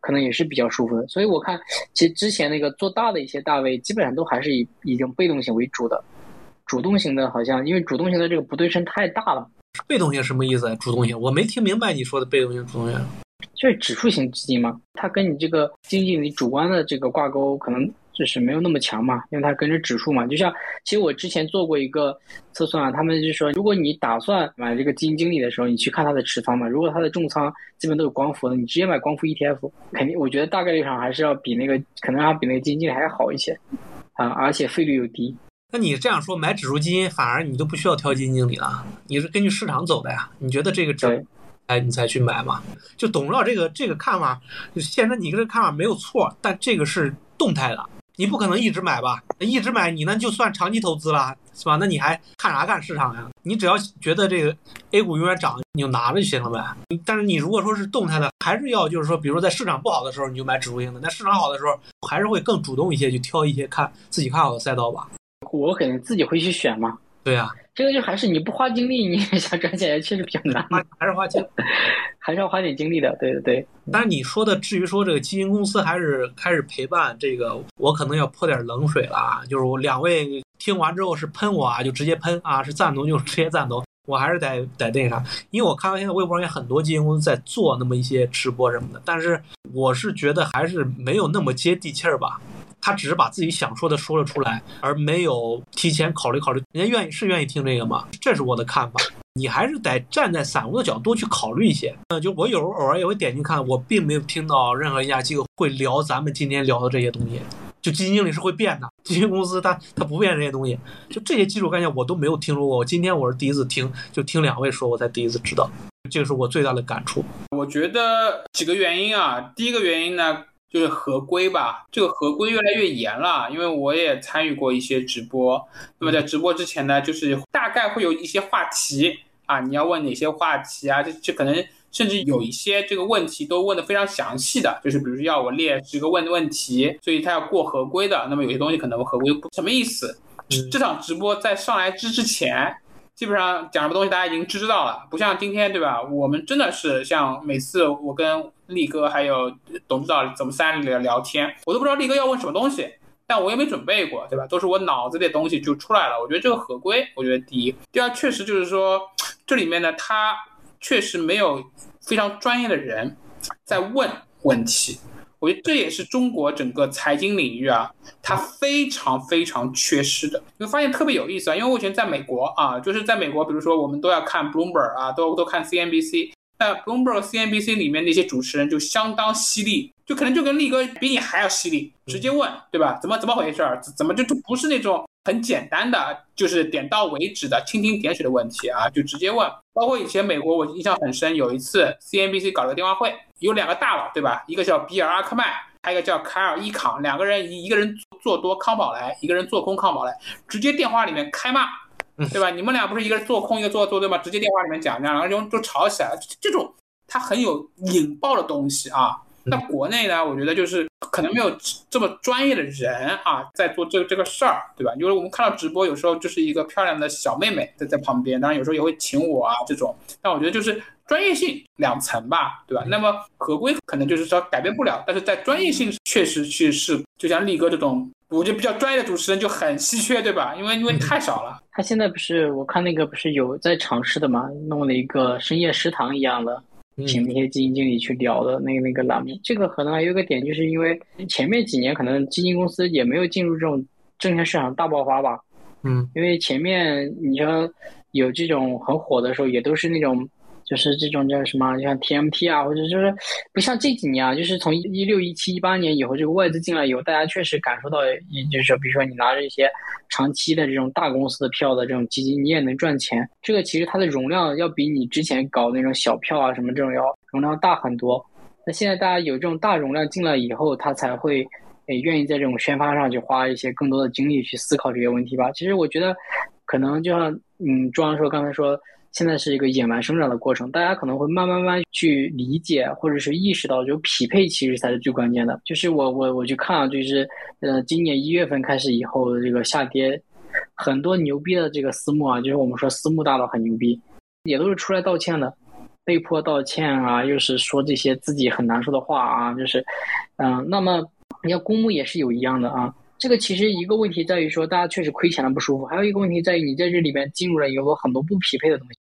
可能也是比较舒服的。所以我看，其实之前那个做大的一些大 V，基本上都还是以以这种被动型为主的，主动型的好像因为主动型的这个不对称太大了。被动型什么意思？主动型我没听明白你说的被动型、主动型，就是指数型基金嘛，它跟你这个经济你主观的这个挂钩可能。就是没有那么强嘛，因为它跟着指数嘛。就像其实我之前做过一个测算啊，他们就说，如果你打算买这个基金经理的时候，你去看他的持仓嘛。如果他的重仓基本都有光伏的，你直接买光伏 ETF，肯定我觉得大概率上还是要比那个可能要比那个基金经理还要好一些啊，而且费率又低。那你这样说买指数基金，反而你都不需要挑基金经理了，你是根据市场走的呀？你觉得这个值，哎，你才去买嘛？就董事长这个这个看法，就现在你这个看法没有错，但这个是动态的。你不可能一直买吧？一直买你那就算长期投资了，是吧？那你还看啥看市场呀？你只要觉得这个 A 股永远涨，你就拿着就行了呗。但是你如果说是动态的，还是要就是说，比如说在市场不好的时候你就买指数型的，那市场好的时候还是会更主动一些，去挑一些看自己看好的赛道吧。我肯定自己会去选嘛。对呀，这个就还是你不花精力，你也 *laughs* 想赚钱确实比较难。还是花钱，*laughs* 还是要花点精力的。对对对。但是你说的，至于说这个基金公司还是开始陪伴这个，我可能要泼点冷水了啊。就是我两位听完之后是喷我啊，就直接喷啊；是赞同就直接赞同。我还是得得那啥，因为我看到现在微博上有很多基金公司在做那么一些直播什么的，但是我是觉得还是没有那么接地气儿吧。他只是把自己想说的说了出来，而没有提前考虑考虑。人家愿意是愿意听这个吗？这是我的看法。你还是得站在散户的角度去考虑一些。嗯，就我有时候偶尔也会点进去看，我并没有听到任何一家机构会聊咱们今天聊的这些东西。就基金经理是会变的，基金公司它它不变这些东西。就这些基础概念我都没有听说过。我今天我是第一次听，就听两位说，我才第一次知道。这是我最大的感触。我觉得几个原因啊，第一个原因呢。就是合规吧，这个合规越来越严了。因为我也参与过一些直播，那么在直播之前呢，就是大概会有一些话题啊，你要问哪些话题啊？这这可能甚至有一些这个问题都问的非常详细的，就是比如说要我列十个问问题，所以他要过合规的。那么有些东西可能合规不什么意思？这场直播在上来之之前。基本上讲什么东西大家已经知道了，不像今天对吧？我们真的是像每次我跟力哥还有董指导怎么三里聊天，我都不知道力哥要问什么东西，但我也没准备过，对吧？都是我脑子里的东西就出来了。我觉得这个合规，我觉得第一，第二确实就是说这里面呢，他确实没有非常专业的人在问问题。我觉得这也是中国整个财经领域啊，它非常非常缺失的。你会发现特别有意思啊，因为我以前在美国啊，就是在美国，比如说我们都要看 Bloomberg 啊，都都看 CNBC，那 Bloomberg CNBC 里面那些主持人就相当犀利，就可能就跟力哥比你还要犀利，直接问，对吧？怎么怎么回事儿？怎么就就不是那种很简单的，就是点到为止的蜻蜓点水的问题啊？就直接问。包括以前美国，我印象很深，有一次 CNBC 搞了个电话会，有两个大佬，对吧？一个叫比尔阿克曼，还有一个叫凯尔伊康，两个人一一个人做多康宝莱，一个人做空康宝莱，直接电话里面开骂。对吧？你们俩不是一个人做空，一个做做对吗？直接电话里面讲，两个人就就吵起来了。这种它很有引爆的东西啊。那国内呢，我觉得就是可能没有这么专业的人啊，在做这这个事儿，对吧？因为我们看到直播，有时候就是一个漂亮的小妹妹在在旁边，当然有时候也会请我啊这种。但我觉得就是专业性两层吧，对吧？那么合规可能就是说改变不了，但是在专业性确实去是，就像力哥这种。我觉得比较专业的主持人就很稀缺，对吧？因为因为太少了。他现在不是我看那个不是有在尝试的嘛，弄了一个深夜食堂一样的，请那些基金经理去聊的那个那个栏目。这个可能还有一个点，就是因为前面几年可能基金公司也没有进入这种证券市场大爆发吧。嗯，因为前面你说有这种很火的时候，也都是那种。就是这种叫什么，就像 TMT 啊，或者就是不像这几年啊，就是从一六一七一八年以后，这个外资进来以后，大家确实感受到，就是说比如说你拿着一些长期的这种大公司的票的这种基金，你也能赚钱。这个其实它的容量要比你之前搞那种小票啊什么这种要容量大很多。那现在大家有这种大容量进来以后，他才会诶愿意在这种宣发上去花一些更多的精力去思考这些问题吧。其实我觉得，可能就像嗯，朱阳说刚才说。现在是一个野蛮生长的过程，大家可能会慢慢慢去理解，或者是意识到，就匹配其实才是最关键的。就是我我我去看啊，就是呃，今年一月份开始以后的这个下跌，很多牛逼的这个私募啊，就是我们说私募大佬很牛逼，也都是出来道歉的，被迫道歉啊，又是说这些自己很难说的话啊，就是嗯，那么你要公募也是有一样的啊。这个其实一个问题在于说，大家确实亏钱了不舒服，还有一个问题在于你在这里面进入了有很多不匹配的东西，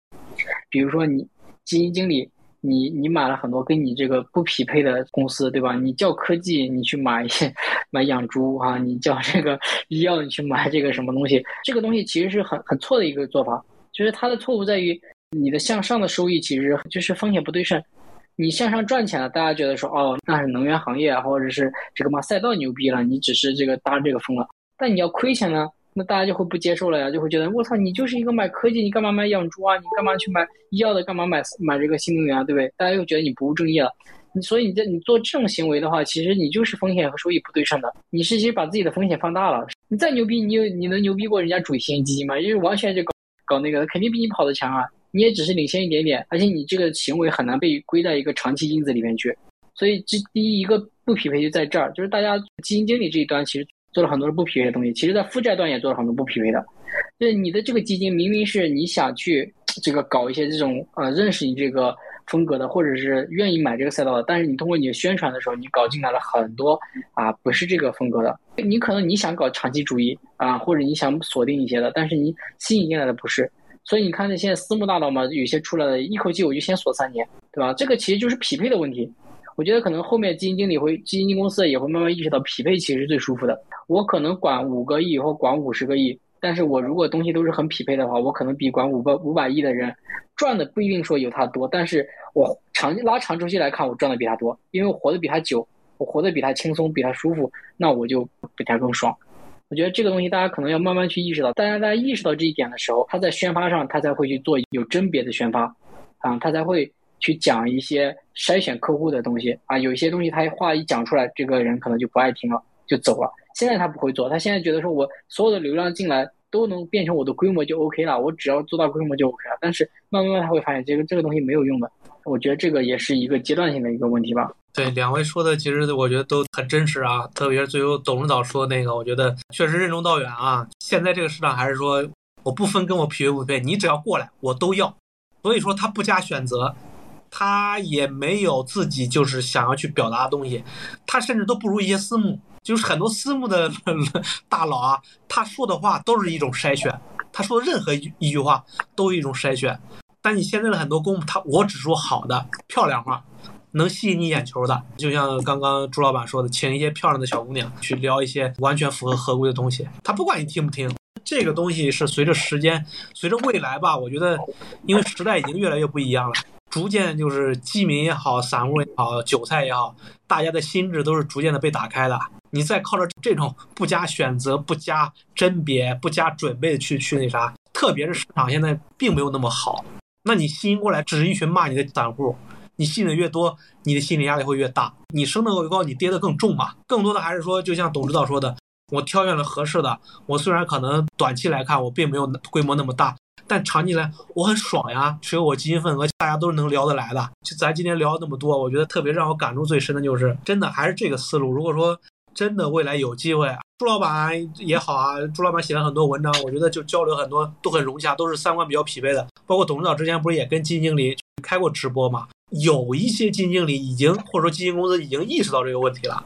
比如说你基金经理，你你买了很多跟你这个不匹配的公司，对吧？你叫科技，你去买一些买养猪啊，你叫这个 *laughs* 医药，你去买这个什么东西，这个东西其实是很很错的一个做法，就是它的错误在于你的向上的收益其实就是风险不对称。你向上赚钱了，大家觉得说哦，那是能源行业啊或者是这个嘛赛道牛逼了，你只是这个搭这个风了。但你要亏钱呢，那大家就会不接受了呀，就会觉得我操，你就是一个买科技，你干嘛买养猪啊？你干嘛去买医药的？干嘛买买这个新能源啊？对不对？大家又觉得你不务正业了。你所以你在你做这种行为的话，其实你就是风险和收益不对称的。你是其实把自己的风险放大了。你再牛逼，你有你能牛逼过人家主题型基金吗？因为完全就搞搞那个，肯定比你跑得强啊。你也只是领先一点点，而且你这个行为很难被归在一个长期因子里面去，所以这第一一个不匹配就在这儿，就是大家基金经理这一端其实做了很多不匹配的东西，其实在负债端也做了很多不匹配的，就是你的这个基金明明是你想去这个搞一些这种呃认识你这个风格的，或者是愿意买这个赛道的，但是你通过你的宣传的时候，你搞进来了很多啊不是这个风格的，你可能你想搞长期主义啊，或者你想锁定一些的，但是你吸引进来的不是。所以你看，那现在私募大佬嘛，有些出来的，一口气我就先锁三年，对吧？这个其实就是匹配的问题。我觉得可能后面基金经理会、基金公司也会慢慢意识到，匹配其实是最舒服的。我可能管五个亿或管五十个亿，但是我如果东西都是很匹配的话，我可能比管五百五百亿的人赚的不一定说有他多，但是我长拉长周期来看，我赚的比他多，因为我活得比他久，我活得比他轻松，比他舒服，那我就比他更爽。我觉得这个东西大家可能要慢慢去意识到，大家在意识到这一点的时候，他在宣发上他才会去做有甄别的宣发，啊，他才会去讲一些筛选客户的东西啊，有一些东西他话一讲出来，这个人可能就不爱听了，就走了。现在他不会做，他现在觉得说我所有的流量进来都能变成我的规模就 OK 了，我只要做到规模就 OK 了。但是慢慢慢他会发现这个这个东西没有用的，我觉得这个也是一个阶段性的一个问题吧。对，两位说的其实我觉得都很真实啊，特别是最后董事长说的那个，我觉得确实任重道远啊。现在这个市场还是说，我不分跟我匹配不匹配，你只要过来我都要。所以说他不加选择，他也没有自己就是想要去表达的东西，他甚至都不如一些私募，就是很多私募的 *laughs* 大佬啊，他说的话都是一种筛选，他说的任何一一句话都是一种筛选。但你现在的很多公募，他我只说好的、漂亮话。能吸引你眼球的，就像刚刚朱老板说的，请一些漂亮的小姑娘去聊一些完全符合合规的东西。他不管你听不听，这个东西是随着时间，随着未来吧。我觉得，因为时代已经越来越不一样了，逐渐就是基民也好，散户也好，韭菜也好，大家的心智都是逐渐的被打开的。你再靠着这种不加选择、不加甄别、不加准备的去去那啥，特别是市场现在并没有那么好，那你吸引过来只是一群骂你的散户，你吸引的越多，你的心理压力会越大，你升得越高，你跌得更重嘛。更多的还是说，就像董指导说的，我挑选了合适的，我虽然可能短期来看我并没有规模那么大。但长期来我很爽呀，持有我基金份额，大家都是能聊得来的。就咱今天聊那么多，我觉得特别让我感触最深的就是，真的还是这个思路。如果说真的未来有机会，朱老板也好啊，朱老板写了很多文章，我觉得就交流很多都很融洽，都是三观比较匹配的。包括董事长之前不是也跟基金经理开过直播嘛？有一些基金经理已经或者说基金公司已经意识到这个问题了，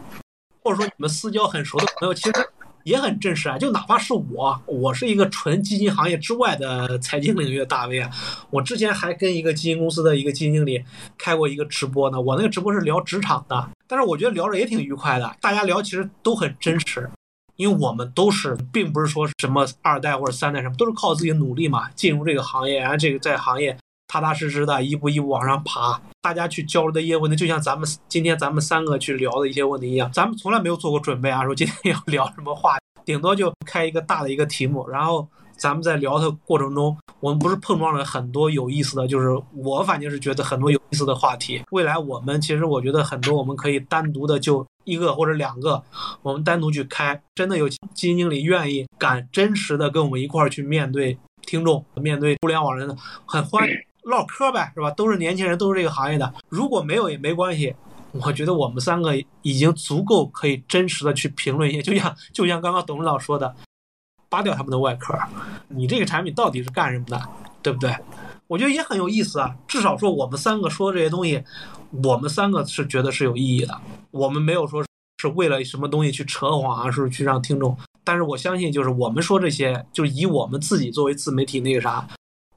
或者说你们私交很熟的朋友，其实。也很真实啊，就哪怕是我，我是一个纯基金行业之外的财经领域的大 V 啊，我之前还跟一个基金公司的一个基金经理开过一个直播呢。我那个直播是聊职场的，但是我觉得聊着也挺愉快的，大家聊其实都很真实，因为我们都是，并不是说什么二代或者三代什么，都是靠自己努力嘛，进入这个行业，然后这个在行业。踏踏实实的一步一步往上爬，大家去交流的一些问题，就像咱们今天咱们三个去聊的一些问题一样，咱们从来没有做过准备啊，说今天要聊什么话，顶多就开一个大的一个题目，然后咱们在聊的过程中，我们不是碰撞了很多有意思的，就是我反正是觉得很多有意思的话题。未来我们其实我觉得很多我们可以单独的就一个或者两个，我们单独去开，真的有基金经理愿意敢真实的跟我们一块儿去面对听众，面对互联网人的，很欢迎。唠嗑呗，是吧？都是年轻人，都是这个行业的。如果没有也没关系，我觉得我们三个已经足够可以真实的去评论一些。就像就像刚刚董事长说的，扒掉他们的外壳，你这个产品到底是干什么的，对不对？我觉得也很有意思啊。至少说我们三个说这些东西，我们三个是觉得是有意义的。我们没有说是为了什么东西去扯谎啊，是去让听众。但是我相信，就是我们说这些，就以我们自己作为自媒体那个啥。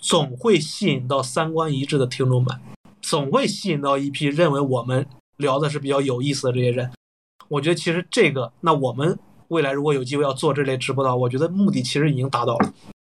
总会吸引到三观一致的听众们，总会吸引到一批认为我们聊的是比较有意思的这些人。我觉得其实这个，那我们未来如果有机会要做这类直播的话，我觉得目的其实已经达到了。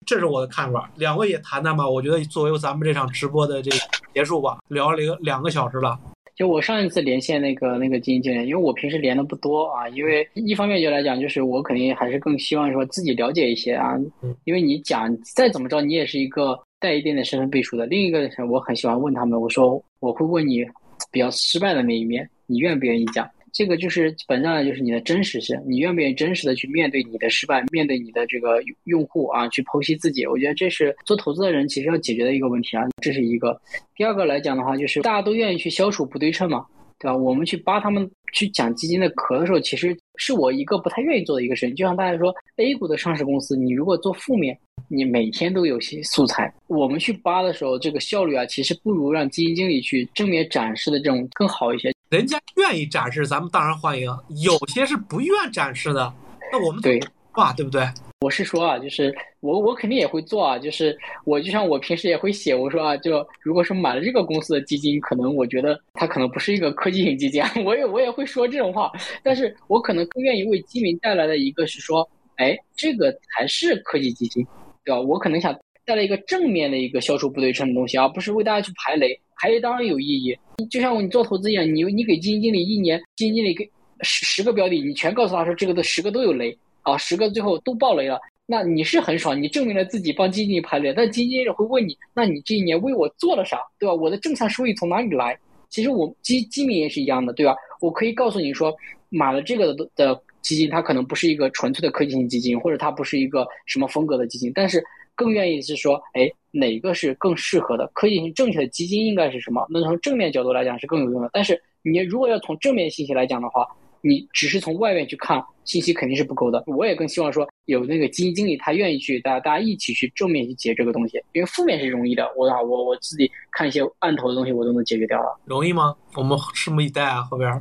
这是我的看法。两位也谈谈吧。我觉得作为咱们这场直播的这个结束吧，聊了两个小时了。就我上一次连线那个那个基金经理，因为我平时连的不多啊，因为一方面就来讲，就是我肯定还是更希望说自己了解一些啊，因为你讲再怎么着，你也是一个。带一点点身份背书的。另一个，我很喜欢问他们，我说我会问你比较失败的那一面，你愿不愿意讲？这个就是本质上就是你的真实性，你愿不愿意真实的去面对你的失败，面对你的这个用户啊，去剖析自己？我觉得这是做投资的人其实要解决的一个问题啊，这是一个。第二个来讲的话，就是大家都愿意去消除不对称嘛。对吧？我们去扒他们去讲基金的壳的时候，其实是我一个不太愿意做的一个事情。就像大家说，A 股的上市公司，你如果做负面，你每天都有些素材。我们去扒的时候，这个效率啊，其实不如让基金经理去正面展示的这种更好一些。人家愿意展示，咱们当然欢迎；有些是不愿展示的，那我们对话，对不对？我是说啊，就是我我肯定也会做啊，就是我就像我平时也会写，我说啊，就如果是买了这个公司的基金，可能我觉得它可能不是一个科技型基金，*laughs* 我也我也会说这种话，但是我可能更愿意为基民带来的一个是说，哎，这个才是科技基金，对吧？我可能想带来一个正面的一个消除不对称的东西，而不是为大家去排雷。排雷当然有意义，就像你做投资一样，你你给基金经理一年，基金经理给十十个标的，你全告诉他说这个的十个都有雷。啊，十个最后都爆雷了，那你是很爽，你证明了自己帮基金经理排雷。但基金经理会问你，那你这一年为我做了啥，对吧？我的正向收益从哪里来？其实我基基民也是一样的，对吧？我可以告诉你说，买了这个的的基金，它可能不是一个纯粹的科技型基金，或者它不是一个什么风格的基金，但是更愿意是说，哎，哪个是更适合的科技型正确的基金应该是什么？那从正面角度来讲是更有用的。但是你如果要从正面信息来讲的话，你只是从外面去看信息肯定是不够的。我也更希望说有那个基金经理他愿意去，大家大家一起去正面去解这个东西，因为负面是容易的。我啊，我我自己看一些案头的东西，我都能解决掉了。容易吗？我们拭目以待啊，后边。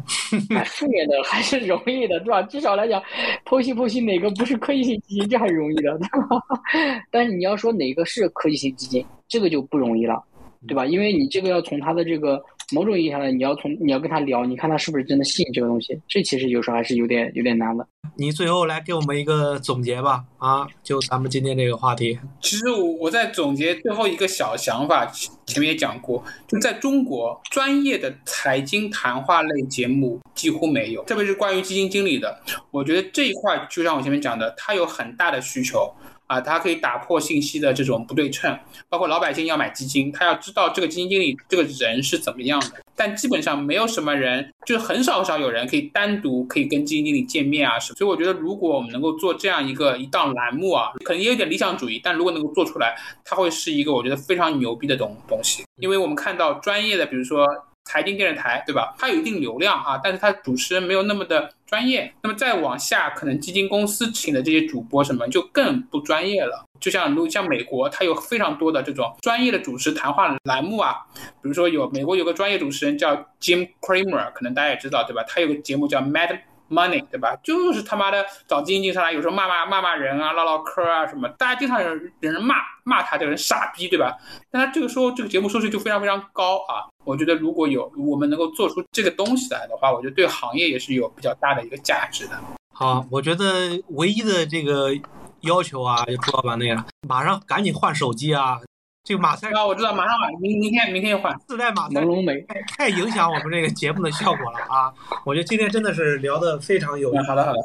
负面的还是容易的，对吧？至少来讲，剖析剖析哪个不是科技型基金，这还是容易的。对吧 *laughs* 但是你要说哪个是科技型基金，这个就不容易了。对吧？因为你这个要从它的这个某种意义上呢你要从你要跟他聊，你看他是不是真的信这个东西，这其实有时候还是有点有点难的。你最后来给我们一个总结吧，啊，就咱们今天这个话题。其实我我在总结最后一个小想法，前面也讲过，就在中国专业的财经谈话类节目几乎没有，特别是关于基金经理的，我觉得这一块就像我前面讲的，它有很大的需求。啊，它可以打破信息的这种不对称，包括老百姓要买基金，他要知道这个基金经理这个人是怎么样的，但基本上没有什么人，就是很少很少有人可以单独可以跟基金经理见面啊什么。所以我觉得，如果我们能够做这样一个一档栏目啊，可能也有点理想主义，但如果能够做出来，它会是一个我觉得非常牛逼的东东西，因为我们看到专业的，比如说。财经电视台对吧？它有一定流量啊，但是它主持人没有那么的专业。那么再往下，可能基金公司请的这些主播什么就更不专业了。就像如像美国，它有非常多的这种专业的主持谈话栏目啊，比如说有美国有个专业主持人叫 Jim Cramer，可能大家也知道对吧？他有个节目叫 Mad。Money 对吧？就是他妈的找基金经理上来，有时候骂骂骂骂人啊，唠唠嗑啊什么，大家经常有人骂骂他这个人傻逼对吧？但他这个时候这个节目收视就非常非常高啊！我觉得如果有我们能够做出这个东西来的话，我觉得对行业也是有比较大的一个价值的。好，我觉得唯一的这个要求啊，就朱老板那个，马上赶紧换手机啊！这个马赛啊，我知道，马上换，明明天明天换自带马赛，朦胧美太影响我们这个节目的效果了啊！我觉得今天真的是聊的非常有意思。好的好的。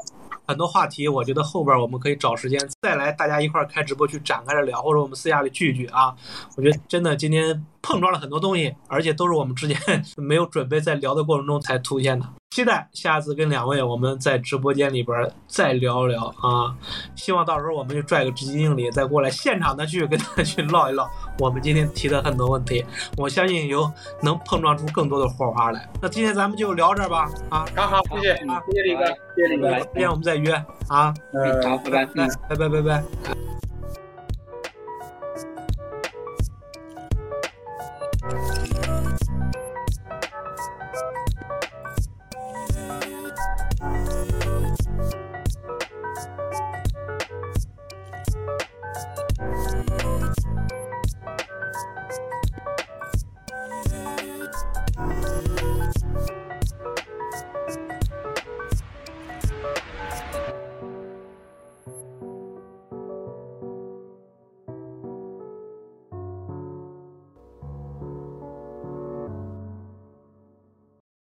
很多话题，我觉得后边我们可以找时间再来，大家一块开直播去展开着聊，或者我们私下里聚一聚啊。我觉得真的今天碰撞了很多东西，而且都是我们之间 *laughs* 没有准备，在聊的过程中才出现的。期待下次跟两位我们在直播间里边再聊一聊啊！希望到时候我们就拽个基金经理再过来现场的去跟他去唠一唠我们今天提的很多问题我相信有能碰撞出更多的火花来。那今天咱们就聊这儿吧啊。好好谢谢啊谢谢李哥谢谢李哥明天我们再约啊嗯好拜拜嗯拜拜拜拜。